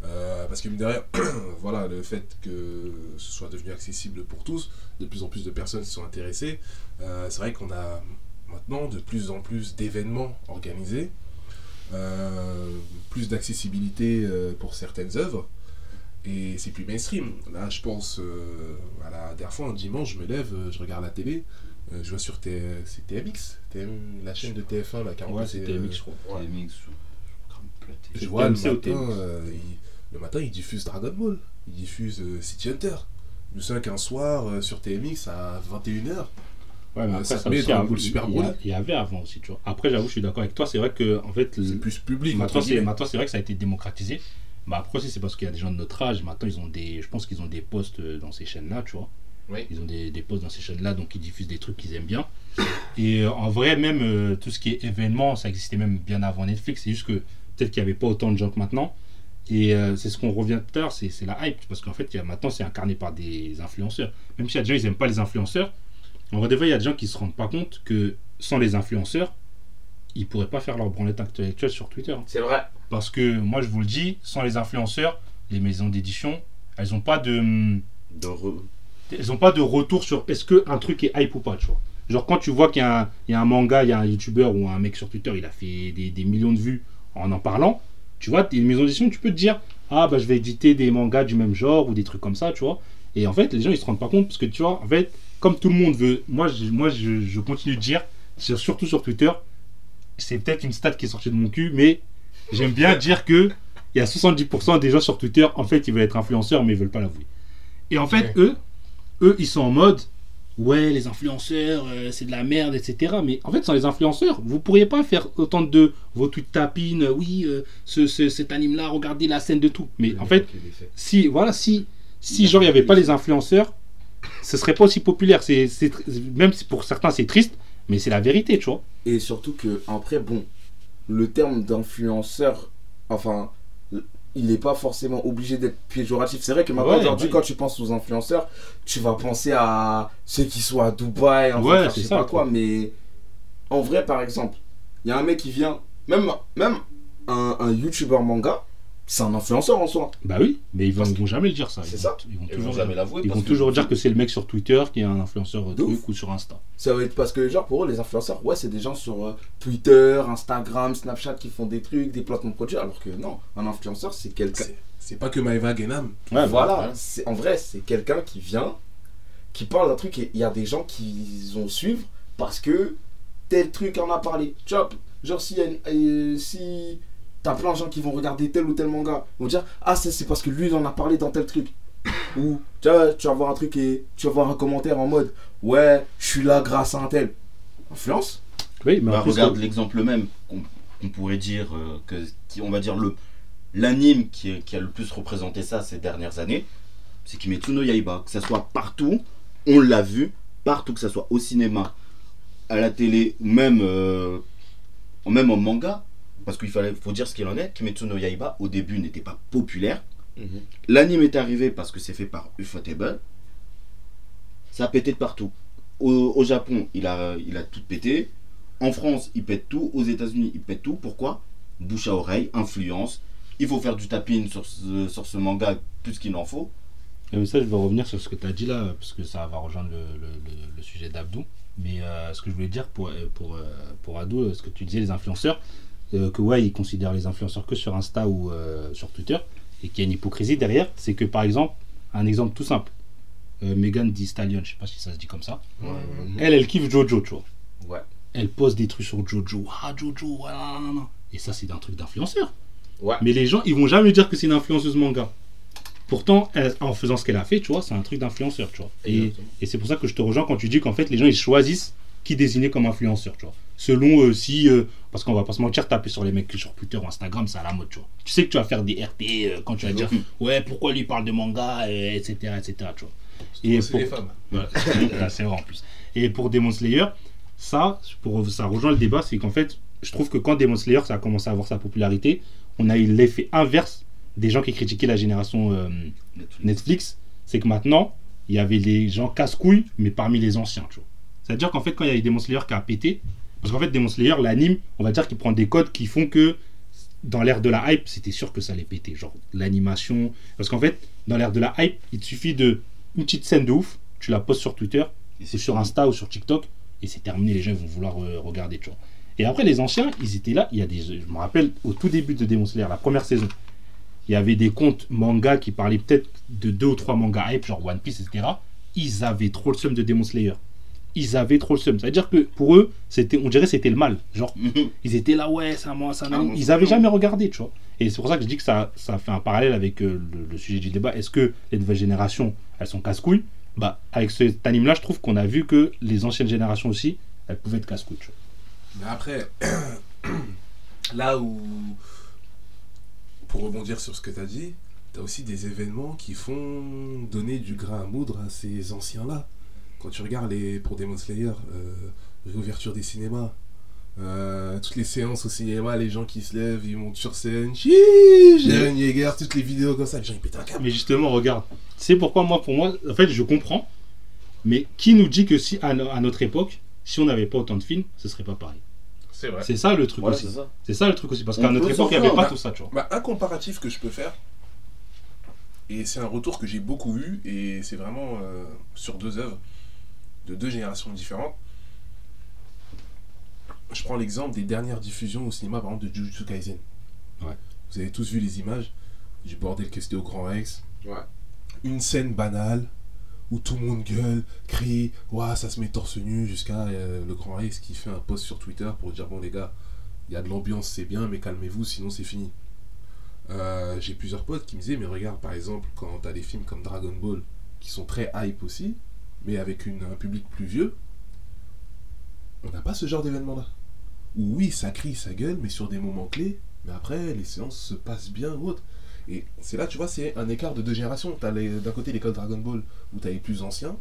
Euh, parce que, mine de rien, voilà, le fait que ce soit devenu accessible pour tous, de plus en plus de personnes s'y sont intéressées. Euh, c'est vrai qu'on a maintenant de plus en plus d'événements organisés, plus d'accessibilité pour certaines œuvres. Et c'est plus mainstream. Là, je pense, euh, la dernière fois, un dimanche, je me lève, je regarde la télé, euh, je vois sur T- c'est TMX, TM, la chaîne de TF1, là, qui a Ouais, remplacé, c'était euh, je crois. Platée. je C'est vois le matin, TMX? euh, il- le matin, ils diffusent Dragon Ball, ils diffusent euh, City Hunter. Je me souviens qu'un soir, euh, sur TMX, à 21h, Ouais, mais après, ça ça, met aussi, dans il Super il y il avait avant aussi, tu vois. Après, j'avoue, je suis d'accord avec toi. C'est vrai que, en fait, c'est plus public. maintenant, c'est c'est vrai que ça a été démocratisé. Mais après aussi, c'est parce qu'il y a des gens de notre âge. Maintenant, ils ont des, je pense qu'ils ont des postes dans ces chaînes-là, tu vois. Oui. Ils ont des, des postes dans ces chaînes-là, donc ils diffusent des trucs qu'ils aiment bien. Et euh, en vrai, même euh, tout ce qui est événements, ça existait même bien avant Netflix. C'est juste que peut-être qu'il n'y avait pas autant de gens que maintenant. Et euh, c'est ce qu'on revient tout à l'heure, c'est c'est la hype. Parce qu'en fait, il y a, maintenant, c'est incarné par des influenceurs. Même s'il y a des gens, ils n'aiment pas les influenceurs. En vrai, des fois, il y a des gens qui ne se rendent pas compte que sans les influenceurs, ils pourraient pas faire leur branlette intellectuelle sur Twitter. C'est vrai. Parce que moi, je vous le dis, sans les influenceurs, les maisons d'édition, elles n'ont pas de, De re- elles ont pas de retour sur est-ce que un truc est hype ou pas, tu vois. Genre quand tu vois qu'il y, a un- il y a un manga, il y a un youtubeur ou un mec sur Twitter, il a fait des, des millions de vues en en parlant, tu vois, une maison d'édition, tu peux te dire ah bah je vais éditer des mangas du même genre ou des trucs comme ça, tu vois. Et en fait, les gens ils se rendent pas compte parce que tu vois, en fait, comme tout le monde veut, moi je, moi je, je continue de dire, sur- surtout sur Twitter, c'est peut-être une stat qui est sortie de mon cul, mais j'aime bien dire que il y a 70% des gens sur Twitter, en fait, ils veulent être influenceurs, mais ils veulent pas l'avouer. Et en fait, eux, eux, ils sont en mode, ouais, les influenceurs, euh, c'est de la merde, etc. Mais en fait, sans les influenceurs, vous pourriez pas faire autant de vos tweets tapines, oui, euh, ce, ce- cet anime-là, regardez la scène de tout. Mais en fait, si, voilà, si, si genre, il n'y avait pas les influenceurs, ce serait pas aussi populaire. C'est, même si pour certains, c'est triste, mais c'est la vérité, tu vois. Et surtout que, après, bon, le terme d'influenceur, enfin, il n'est pas forcément obligé d'être péjoratif. C'est vrai que maintenant, Ouais, aujourd'hui, ouais. quand tu penses aux influenceurs, tu vas penser à ceux qui sont à Dubaï, en Ouais, je c'est sais ça, pas quoi. quoi. Mais en vrai, par exemple, il y a un mec qui vient, même, même un, un youtubeur manga, c'est un influenceur en soi. Bah oui, mais ils vont, ils vont jamais le dire ça. C'est ça. vont- Ils vont Ils vont toujours, jamais l'avouer. ils vont que- toujours dire que c'est le mec sur Twitter qui est un influenceur De truc ouf. ou sur Insta. Ça va être parce que, genre, pour eux, les influenceurs, ouais, c'est des gens sur euh, Twitter, Instagram, Snapchat qui font des trucs, des placements de produits, alors que non, un influenceur, c'est quelqu'un. C'est- pas que Maeva Genam. Ouais, Voilà, ouais. en vrai, c'est quelqu'un qui vient, qui parle d'un truc et il y a des gens qui vont suivre parce que tel truc en a parlé. Tu vois, genre si, y a une- euh, si t'as plein de gens qui vont regarder tel ou tel manga, ils vont dire ah ça c'est parce que lui il en a parlé dans tel truc. Ou tu vois, tu vas voir un truc et tu vas voir un commentaire en mode ouais je suis là grâce à un tel. Influence Oui, mais Bah, regarde euh, l'exemple même qu'on pourrait dire euh, que qui, on va dire le l'anime qui, a le plus représenté ça ces dernières années, c'est Kimetsu no Yaiba. Que ça soit partout, on l'a vu partout, que ça soit au cinéma, à la télé, ou même euh, même en manga, parce qu'il fallait faut dire ce qu'il en est. Kimetsu no Yaiba au début n'était pas populaire. L'anime est arrivé parce que c'est fait par Ufotable. Ça a pété de partout. Au, au Japon, il a, il a tout pété. En France, il pète tout. Aux États-Unis, il pète tout. Pourquoi? Bouche à oreille, influence. Il faut faire du tapping sur ce, sur ce manga plus qu'il en faut. euh, ça, je vais revenir sur ce que tu as dit là, parce que ça va rejoindre le, le- le- le sujet d'Abdou. Mais euh, ce que je voulais dire pour, euh, pour, euh, pour Ado, ce que tu disais, les influenceurs, que ouais, ils considèrent les influenceurs que sur Insta ou euh, sur Twitter, et qu'il y a une hypocrisie derrière, c'est que par exemple, un exemple tout simple, euh, Megan Thee Stallion, je sais pas si ça se dit comme ça, elle, elle kiffe Jojo, tu vois. Ouais. Elle pose des trucs sur Jojo, ah Jojo, non, non. Et ça, c'est un truc d'influenceur. Ouais. Mais les gens, ils vont jamais dire que c'est une influenceuse manga. Pourtant, elle- en faisant ce qu'elle a fait, tu vois, c'est un truc d'influenceur, tu vois. Et c'est pour ça que je te rejoins quand tu dis qu'en fait, les gens, ils choisissent qui désigner comme influenceur, tu vois. Selon euh, si, euh, parce qu'on va pas se mentir, taper sur les mecs sur Twitter ou Instagram, c'est à la mode, tu vois. Tu sais que tu vas faire des RT euh, quand tu vas dire, ouais, pourquoi lui parle de manga, etc., etc., tu vois. Et C'est pour- les femmes. voilà, c'est vrai en plus. Et pour Demon Slayer, ça, pour, ça rejoint le débat, c'est qu'en fait, je trouve que quand Demon Slayer ça a commencé à avoir sa popularité, on a eu l'effet inverse des gens qui critiquaient la génération euh, Netflix. Netflix. C'est que maintenant, il y avait des gens casse-couilles, mais parmi les anciens, tu vois. C'est-à-dire qu'en fait, quand il y a eu Demon Slayer qui a pété, parce qu'en fait, Demon Slayer, l'anime, on va dire qu'il prend des codes qui font que dans l'ère de la hype, c'était sûr que ça allait péter. Genre l'animation. Parce qu'en fait, dans l'ère de la hype, il te suffit de une petite scène de ouf, tu la postes sur Twitter, Et ou c'est sur. Insta ou sur TikTok, et c'est terminé, les gens vont vouloir euh, regarder, tu vois. Et après, les anciens, ils étaient là, il y a des. Je me rappelle, au tout début de Demon Slayer, la première saison, il y avait des comptes manga qui parlaient peut-être de deux ou trois mangas hype, genre One Piece, etc. Ils avaient trop le seum de Demon Slayer. Ils avaient trop le seum. C'est-à-dire que pour eux, c'était, on dirait que c'était le mal. Genre, ils étaient là, ouais, c'est à moi, c'est à Ah, moi, Ils avaient jamais regardé, tu vois. Et c'est pour ça que je dis que ça, ça fait un parallèle avec euh, le, le sujet du débat. Est-ce que les nouvelles générations, elles sont casse-couilles? Bah, avec cet anime-là, je trouve qu'on a vu que les anciennes générations aussi, elles pouvaient être casse-couilles. tu vois. Mais après, là où, pour rebondir sur ce que tu as dit, tu as aussi des événements qui font donner du grain à moudre à ces anciens-là. Quand tu regardes les, pour Demon Slayer, euh, réouverture des cinémas, euh, toutes les séances au cinéma, les gens qui se lèvent, ils montent sur scène, Jérôme Yeager, toutes les vidéos comme ça, les gens ils pètent un câble. Mais justement, regarde, c'est pourquoi moi, pour moi, en fait, je comprends. Mais qui nous dit que si à, no- à notre époque, si on n'avait pas autant de films, ce serait pas pareil? C'est vrai. C'est ça le truc Voilà, aussi. c'est ça. C'est ça le truc aussi. Parce On qu'à notre peut époque, il n'y avait pas tout ça, tu vois. Bah, un comparatif que je peux faire, et c'est un retour que j'ai beaucoup eu, et c'est vraiment euh, sur deux œuvres de deux générations différentes. Je prends l'exemple des dernières diffusions au cinéma, par exemple, de Jujutsu Kaisen. Ouais. Vous avez tous vu les images du bordel que c'était au Grand Rex. Ouais. Une scène banale où tout le monde gueule, crie, Ouah, ça se met torse nu, jusqu'à euh, le Grand Rex qui fait un post sur Twitter pour dire Bon, les gars, il y a de l'ambiance, c'est bien, mais calmez-vous, sinon c'est fini. Euh, J'ai plusieurs potes qui me disaient, mais regarde, par exemple, quand t'as des films comme Dragon Ball, qui sont très hype aussi, mais avec une- un public plus vieux, on n'a pas ce genre d'événement-là. Où oui, ça crie, ça gueule, mais sur des moments clés, mais après, les séances se passent bien ou autre. Et c'est là, tu vois, c'est un écart de deux générations. T'as les- d'un côté l'école Dragon Ball, où t'as les plus anciens,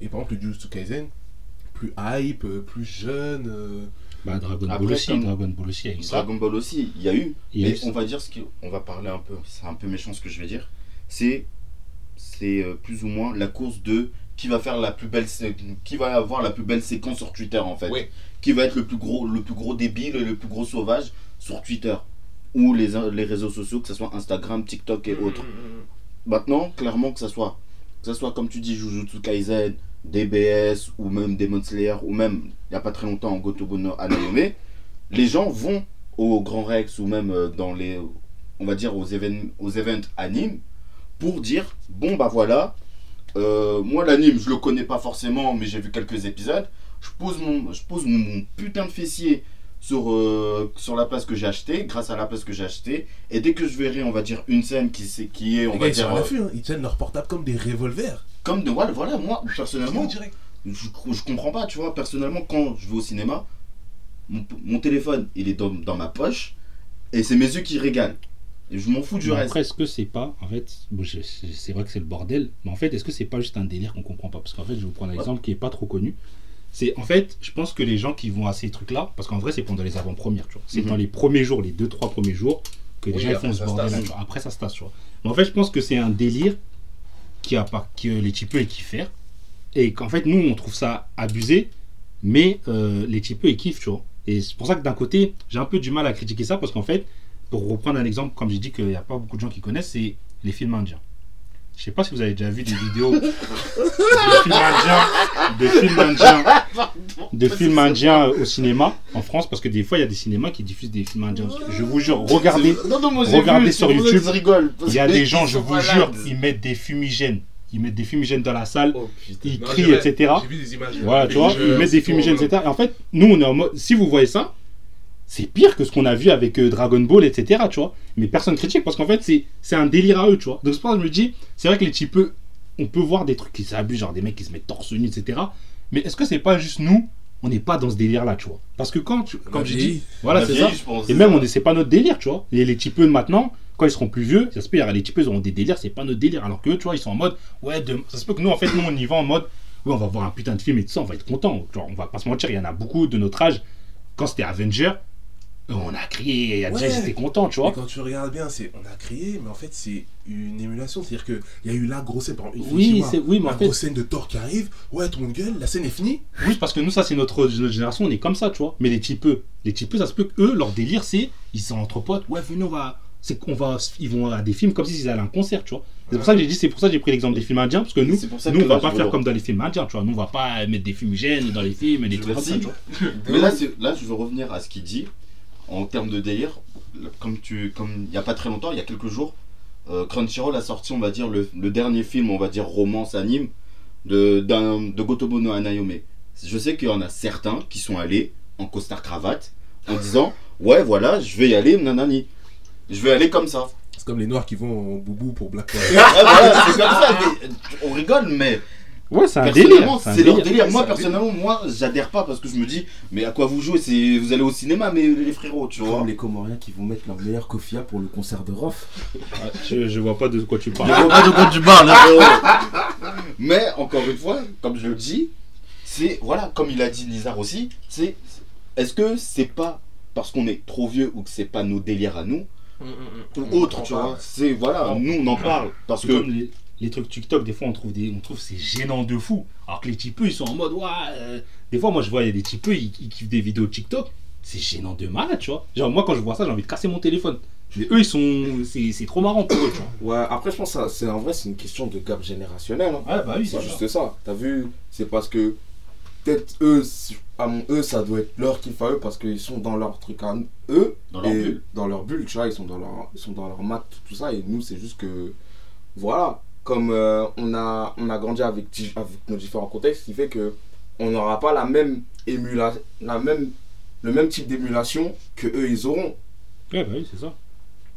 et par exemple le Jujutsu Kaisen, plus hype, euh, plus jeune, euh, Bah, Dragon Après, Ball aussi, comme- Dragon Ball aussi, il y a eu ça. Dragon Ball aussi, il y a eu. Il y a Mais eu on va dire ce qu'on va parler un peu, c'est un peu méchant ce que je vais dire. C'est c'est euh, plus ou moins la course de qui va faire la plus belle qui va avoir la plus belle séquence sur Twitter en fait. Oui. Qui va être le plus gros le plus gros débile et le plus gros sauvage sur Twitter ou les les réseaux sociaux que ce soit Instagram, TikTok et autres. Maintenant, clairement que ça soit que soit comme tu dis Jujutsu Kaisen, DBS ou même Demon Slayer ou même il n'y a pas très longtemps Gotobu no Hanayome, les gens vont au Grand Rex ou même euh, dans les on va dire aux événements aux events animes pour dire bon bah voilà euh, moi l'anime je le connais pas forcément mais j'ai vu quelques épisodes je pose mon je pose mon, mon putain de fessier sur, euh, sur la place que j'ai acheté grâce à la place que j'ai acheté et dès que je verrai on va dire une scène qui, c'est- qui est on Les va gars, ils sont dire à euh, l'affût, hein. ils tiennent leur portable comme des revolvers. comme de voilà, voilà moi personnellement je, je comprends pas, tu vois. Personnellement, quand je vais au cinéma, mon, mon téléphone, il est dans, dans ma poche et c'est mes yeux qui régalent. Et je m'en fous du Mais reste. après, est-ce que c'est pas, en fait, bon, c'est vrai que c'est le bordel, mais en fait, est-ce que c'est pas juste un délire qu'on comprend pas? Parce qu'en fait, je vais vous prendre un Ouais. exemple qui est pas trop connu. C'est en fait, je pense que les gens qui vont à ces trucs-là, parce qu'en vrai, c'est pendant les avant-premières, tu vois. C'est Mhm. dans les premiers jours, les deux, trois premiers jours, que les Oui, gens font ce bordel. Après, ça se tasse, tu vois. Mais en fait, je pense que c'est un délire qui a pas, que les typeux ils kiffent faire. Et qu'en fait, nous, on trouve ça abusé, mais euh, les typeux ils kiffent, tu vois. Et c'est pour ça que d'un côté, j'ai un peu du mal à critiquer ça, parce qu'en fait, pour reprendre un exemple, comme j'ai dit qu'il n'y a pas beaucoup de gens qui connaissent, c'est les films indiens. Je sais pas si vous avez déjà vu des vidéos de films indiens, de films indiens, de films indiens au cinéma en France, parce que des fois il y a des cinémas qui diffusent des films indiens. Je vous jure, regardez, Non, non, moi, j'ai regardez vu, sur YouTube, il y a des gens, je vous malades. jure, ils mettent des fumigènes, ils mettent des fumigènes dans la salle, Oh ils Non, crient, etc. Vu des images. Voilà, tu vois, ils mettent des fumigènes, etc. Et en fait, nous, on est en mode, si vous voyez ça, c'est pire que ce qu'on a vu avec euh, Dragon Ball, etc. Tu vois, mais personne critique parce qu'en fait, c'est c'est un délire à eux, tu vois. Donc, c'est pour ça que je me dis, c'est vrai que les types, on peut voir des trucs qui s'abusent, genre des mecs qui se mettent torse nu, etc. Mais est-ce que c'est pas juste nous, on n'est pas dans ce délire-là, tu vois Parce que quand, tu, comme vieilli. dis, voilà, c'est ça. pense, Et même, on est- c'est pas notre délire, tu vois. Et les types maintenant, quand ils seront plus vieux, ça se peut, les types, ils auront des délires, c'est pas notre délire. Alors que eux, tu vois, ils sont en mode, ouais, de- ça se peut que nous, en fait, nous, on y va en mode, ouais, on va voir un putain de film et tout ça, on va être content. Genre, on va pas se mentir, il y en a beaucoup de notre âge, quand c'était Avenger, on a crié, il y a des gens, Ouais. ils étaient contents, tu Et vois. quand tu regardes bien, c'est on a crié, mais en fait c'est une émulation. C'est-à-dire qu'il y a eu la grosse scène, par exemple, Oui, c'est, oui, mais la en fait, grosse scène de Thor qui arrive. Ouais, tout le monde gueule, la scène est finie. oui, parce que nous, ça, c'est notre, notre génération, on est comme ça, tu vois. Mais les types, les types, ça se peut que eux, leur délire, c'est, ils sont entre potes, ouais, venez, on va, c'est qu'on va, ils vont à des films comme si ils allaient à un concert, tu vois. C'est pour ça que j'ai dit, c'est pour ça que j'ai pris l'exemple des films indiens, parce que nous, pour ça nous, que on va là, pas faire comme dans les films indiens, tu vois. Nous, on va pas mettre des fumigènes dans les films et des trucs comme ça, tu vois. Mais là, je veux revenir à ce qu'il dit en termes de délire. Comme tu, comme il n'y a pas très longtemps, il y a quelques jours, euh, Crunchyroll a sorti, on va dire, le, le dernier film, on va dire romance anime de, de Gotobu no. Je sais qu'il y en a certains qui sont allés en costard cravate en disant Ouais, voilà, je vais y aller, nanani. Je vais aller comme ça. C'est comme les noirs qui vont au boubou pour Black Power. Ah, voilà, c'est comme ça. mais, on rigole, mais Ouais, c'est un délire. C'est leur délire. délire. Moi, personnellement, moi, j'adhère pas parce que je me dis Mais à quoi vous jouez? C'est Vous allez au cinéma, mais les frérots, tu vois. Comme les Comoriens qui vont mettre leur meilleur kofia pour le concert de Rof. Ah, Je, je vois pas de quoi tu Je parles. vois pas de quoi tu parles, hein. Mais encore une fois, comme je le dis, c'est voilà, comme il a dit Nizar aussi, c'est est-ce que c'est pas parce qu'on est trop vieux ou que c'est pas nos délires à nous ou autre, tu vois? C'est voilà, nous on en parle parce que les, trucs TikTok, des fois on trouve des, on trouve c'est gênant de fou. Alors que les typeux ils sont en mode ouais. euh, Des fois moi je vois il y a des typeux ils, ils kiffent des vidéos TikTok, c'est gênant de malade, tu vois. Genre moi quand je vois ça j'ai envie de casser mon téléphone. Mais eux ils sont, c'est c'est trop marrant pour eux, tu vois. Ouais, après, je pense que c'est en vrai, c'est une question de gap générationnel. hein. Ouais bah oui C'est juste ça. T'as vu C'est parce que peut-être eux, à mon eux, ça doit être leur kiff à eux parce qu'ils sont dans leur truc à eux. dans leur bulle. Dans leur bulle, tu vois, ils sont dans leur, ils sont dans leur mat, tout ça. Et nous, c'est juste que. Voilà. Comme euh, on, a, on a grandi avec, nos différents contextes, ce qui fait que on n'aura pas la même émulation, la même, le même type d'émulation que eux ils auront. Ouais bah oui c'est ça.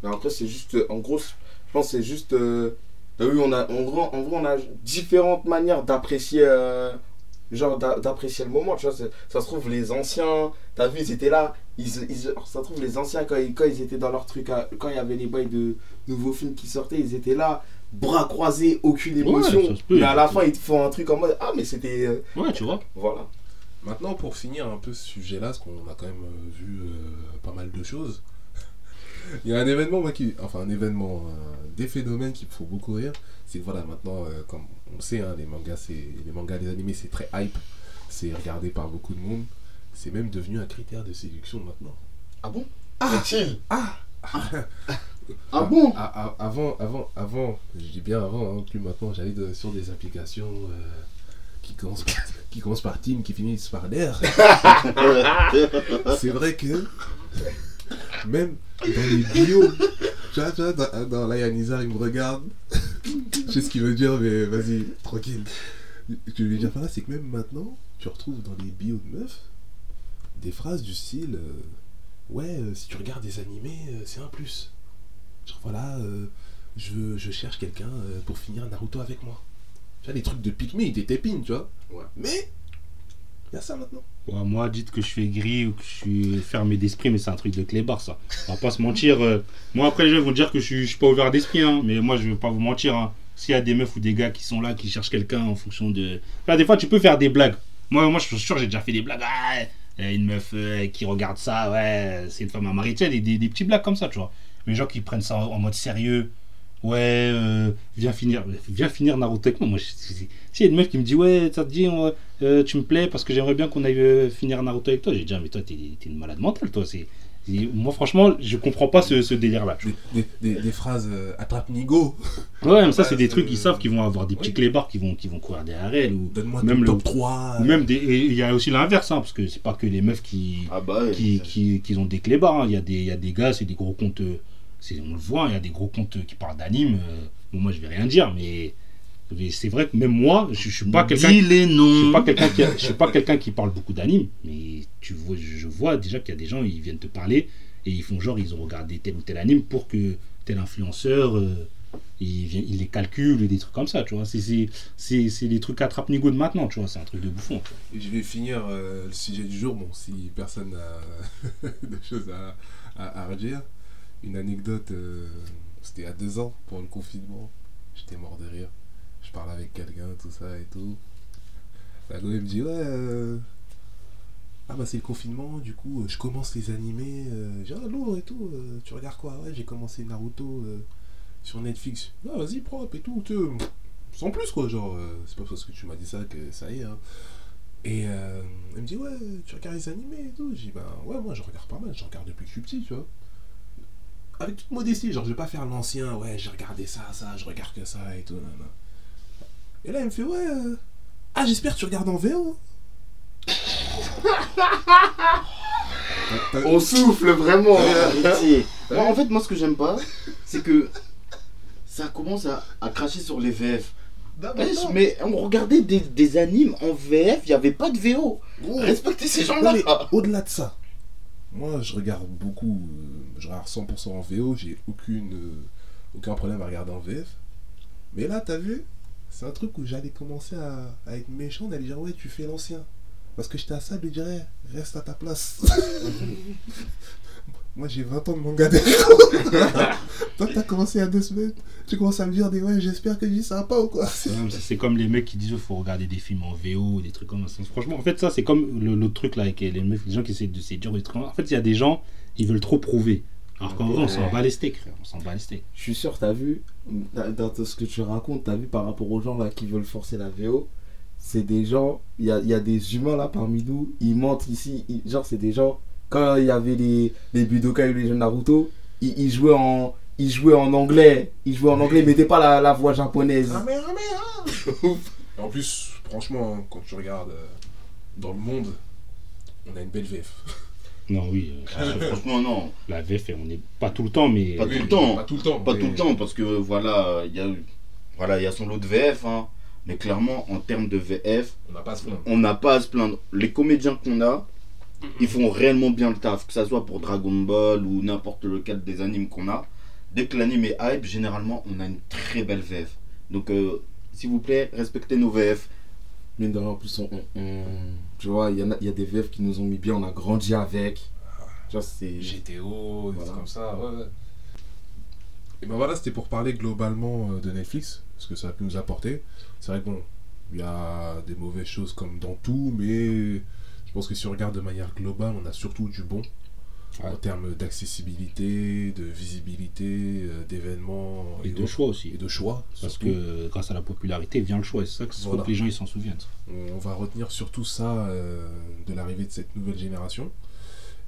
Mais après, c'est juste. euh, En gros, je pense que c'est juste. euh, T'as vu, on a, en, gros, en gros, on a différentes manières d'apprécier. euh, genre, d'a- d'apprécier le moment. Tu vois, ça se trouve, les anciens. T'as vu, ils étaient là. Ils, ils- ça se trouve, les anciens, quand ils, quand ils étaient dans leur truc. quand il y avait les bails de nouveaux films qui sortaient, ils étaient là. Bras croisés, aucune émotion. peut, mais à la fin, ils te font un truc en mode Ah, mais c'était. euh, Ouais tu vois. Voilà. Maintenant, pour finir un peu ce sujet-là, parce qu'on a quand même euh, vu euh, pas mal de choses, il y a un événement, moi, qui. Enfin, un événement, euh, des phénomènes qui me font beaucoup rire. C'est que voilà, maintenant, euh, comme on le sait, hein, les mangas, c'est les mangas, les animés, c'est très hype. C'est regardé par beaucoup de monde. C'est même devenu un critère de séduction maintenant. Ah bon? Ah Est-il Ah Ah bon Avant, avant, avant, je dis bien avant, hein, plus maintenant, j'allais de- sur des applications euh, qui, commencent par, qui commencent par team, qui finissent par l'air. C'est vrai que même dans les bios, tu vois, tu vois, dans, dans là, Yanisa, il me regarde. Je sais ce qu'il veut dire, mais vas-y, tranquille. Ce que je veux dire par là, c'est que même maintenant, tu retrouves dans les bios de meufs des phrases du style euh, Ouais, euh, si tu regardes des animés, c'est un plus. Genre voilà, euh, je, veux- je cherche quelqu'un euh, pour finir Naruto avec moi. Tu vois, les trucs de Pikmin, ils étaient épines, tu vois. Ouais. Mais, il y a ça maintenant. Ouais, moi, dites que je suis aigri ou que je suis fermé d'esprit, mais c'est un truc de clébard, ça. On va pas se mentir. euh, moi, après, les gens vont dire que je suis, je suis pas ouvert d'esprit, hein, mais moi, je vais pas vous mentir. hein. S'il y a des meufs ou des gars qui sont là, qui cherchent quelqu'un en fonction de. Là, des fois, tu peux faire des blagues. Moi, moi je suis sûr, j'ai déjà fait des blagues. Ah, une meuf euh, qui regarde ça, ouais, c'est une femme à marier. Tu sais, des, des, des petits blagues comme ça, tu vois. Les gens qui prennent ça en, en mode sérieux. Ouais, euh, viens finir, viens finir Naruto avec moi. Moi, je- si y a une meuf qui me dit, ouais, ça te dit, on euh, tu me plais parce que j'aimerais bien qu'on aille euh, finir Naruto avec toi. J'ai dit, ah, mais toi, t'es t'es une malade mentale, toi. C'est, moi, franchement, je comprends pas ce, ce délire-là. Des, des, des, des phrases euh, attrape Nigo. Ouais, mais ça, c'est des trucs, ils savent qu'ils vont avoir des petits Oui. clébards qui vont, qui vont courir derrière elle. Ou, donne-moi Même le- top 3. ou même des. et Il y a aussi l'inverse, hein, parce que c'est pas que les meufs qui, Ah bah qui, qui, qui ont des clébards. hein. Il y, a des- il y a des gars, c'est des gros comptes. euh, On le voit, il y a des gros comptes qui parlent d'anime. euh, bon, moi, je vais rien dire, mais. C'est vrai que même moi, je, je suis pas quelqu'un Dis les je suis pas quelqu'un qui, je suis pas quelqu'un qui parle beaucoup d'anime, mais tu vois, je vois déjà qu'il y a des gens, ils viennent te parler et ils font genre, ils ont regardé tel ou tel anime pour que tel influenceur, euh, il, vient, il les calcule et des trucs comme ça, tu vois. C'est, c'est, c'est, c'est des trucs attrape-nigo de maintenant, tu vois. C'est un truc de bouffon. tu vois. Et je vais finir euh, le sujet du jour, bon, si personne n'a de choses à, à, à redire. Une anecdote, euh, c'était a deux ans, pour le confinement. J'étais mort de rire. Je parle avec quelqu'un, tout ça et tout. La elle me dit, ouais, euh, ah bah c'est le confinement, du coup, euh, je commence les animés. Euh, j'ai ah, lourd et tout, tu regardes quoi? Ouais, j'ai commencé Naruto sur Netflix. Ah, vas-y, propre et tout, tu sans plus quoi, genre, c'est pas parce que tu m'as dit ça que ça y est, hein. Et elle me dit, ouais, tu regardes les animés et tout. J'ai ben ouais, moi je regarde pas mal, je regarde depuis que je suis petit, tu vois. Avec toute modestie, genre je vais pas faire l'ancien, ouais, j'ai regardé ça, ça, je regarde que ça et tout, nan, nan. Et là, elle me fait, ouais, euh, ah, j'espère que tu regardes en VO. On souffle vraiment. Moi, en fait, moi, ce que j'aime pas, c'est que ça commence à, à cracher sur les VF. Non, mais Wesh, non. Mais on regardait des, des animes en VF, il n'y avait pas de VO. Respectez ces gens-là. mais au-delà de ça, moi je regarde beaucoup, euh, je regarde 100% en VO, j'ai aucune, euh, aucun problème à regarder en VF. Mais là, t'as vu, c'est un truc où j'allais commencer à, être méchant, d'aller dire ouais, tu fais l'ancien. Parce que j'étais à ça, de lui reste à ta place. moi j'ai 20 ans de manga derrière. Toi, t'as commencé il y a deux semaines, tu commences à me dire des ouais, j'espère que va pas ou quoi. C'est comme les mecs qui disent qu'il faut regarder des films en VO, des trucs comme ça. Franchement, en fait, ça, c'est comme le- l'autre truc là avec les mecs, les gens qui essaient de séduire des trucs. En fait, il y a des gens, ils veulent trop prouver. Alors qu'en vrai, on s'en bat les steaks, frère. On s'en bat les steaks. Je suis sûr, t'as vu, dans ce que tu racontes, t'as vu par rapport aux gens là qui veulent forcer la VO, c'est des gens, il y a, il y a des humains là parmi nous, ils mentent ici, ils- genre c'est des gens, quand il y avait les, les Budokai ou les jeux Naruto, ils, ils jouaient en... Ils jouaient en anglais, ils jouaient en anglais, ils mettaient pas la, la voix japonaise. Ah mais, ah mais, ah. Et En plus, franchement, hein, quand tu regardes euh, dans le monde, on a une belle VF. Non, oui, euh, Ah, Franchement, non. la VF, on n'est pas tout le temps, mais. Pas tout le temps. Pas tout le temps. Pas mais- tout le temps, parce que voilà, il y a, voilà, il y a son lot de VF. hein. Mais clairement, en termes de VF, On n'a pas à se plaindre. on n'a pas à se plaindre. Les comédiens qu'on a, ils font réellement bien le taf, que ça soit pour Dragon Ball ou n'importe lequel des animes qu'on a. Dès que l'anime est hype, généralement, on a une très belle VF. Donc, euh, s'il vous plaît, respectez nos VF. Mine de rien, en plus, on, on- on- tu vois, il y, en a- il y a des VF qui nous ont mis bien, on a grandi avec. Tu vois, c'est. GTO, des Voilà. trucs comme ça, ouais, ouais. Et ben voilà, c'était pour parler globalement euh, de Netflix, ce que ça a pu nous apporter. C'est vrai que bon, il y a des mauvaises choses comme dans tout, mais Je pense que si on regarde de manière globale, on a surtout du bon en termes d'accessibilité, de visibilité, euh, d'événements Et de autres. choix aussi. Et de choix. Parce surtout. que grâce à la popularité vient le choix. Et c'est ça Voilà. que les gens ils s'en souviennent. On va retenir surtout ça euh, de l'arrivée de cette nouvelle génération.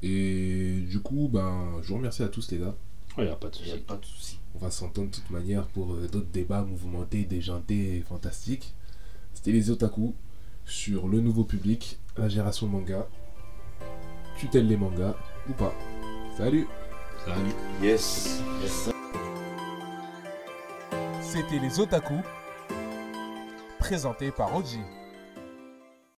Et du coup, ben, je vous remercie à tous les gars. Il n'y a pas de Il n'y a souci. pas de souci. On va s'entendre de toute manière pour euh, d'autres débats mouvementés, déjantés et fantastiques. C'était les otaku sur le nouveau public, la génération manga. Tutelle les mangas ou pas. Salut Salut. Yes. Yes. C'était les Otaku, présentés par Oji.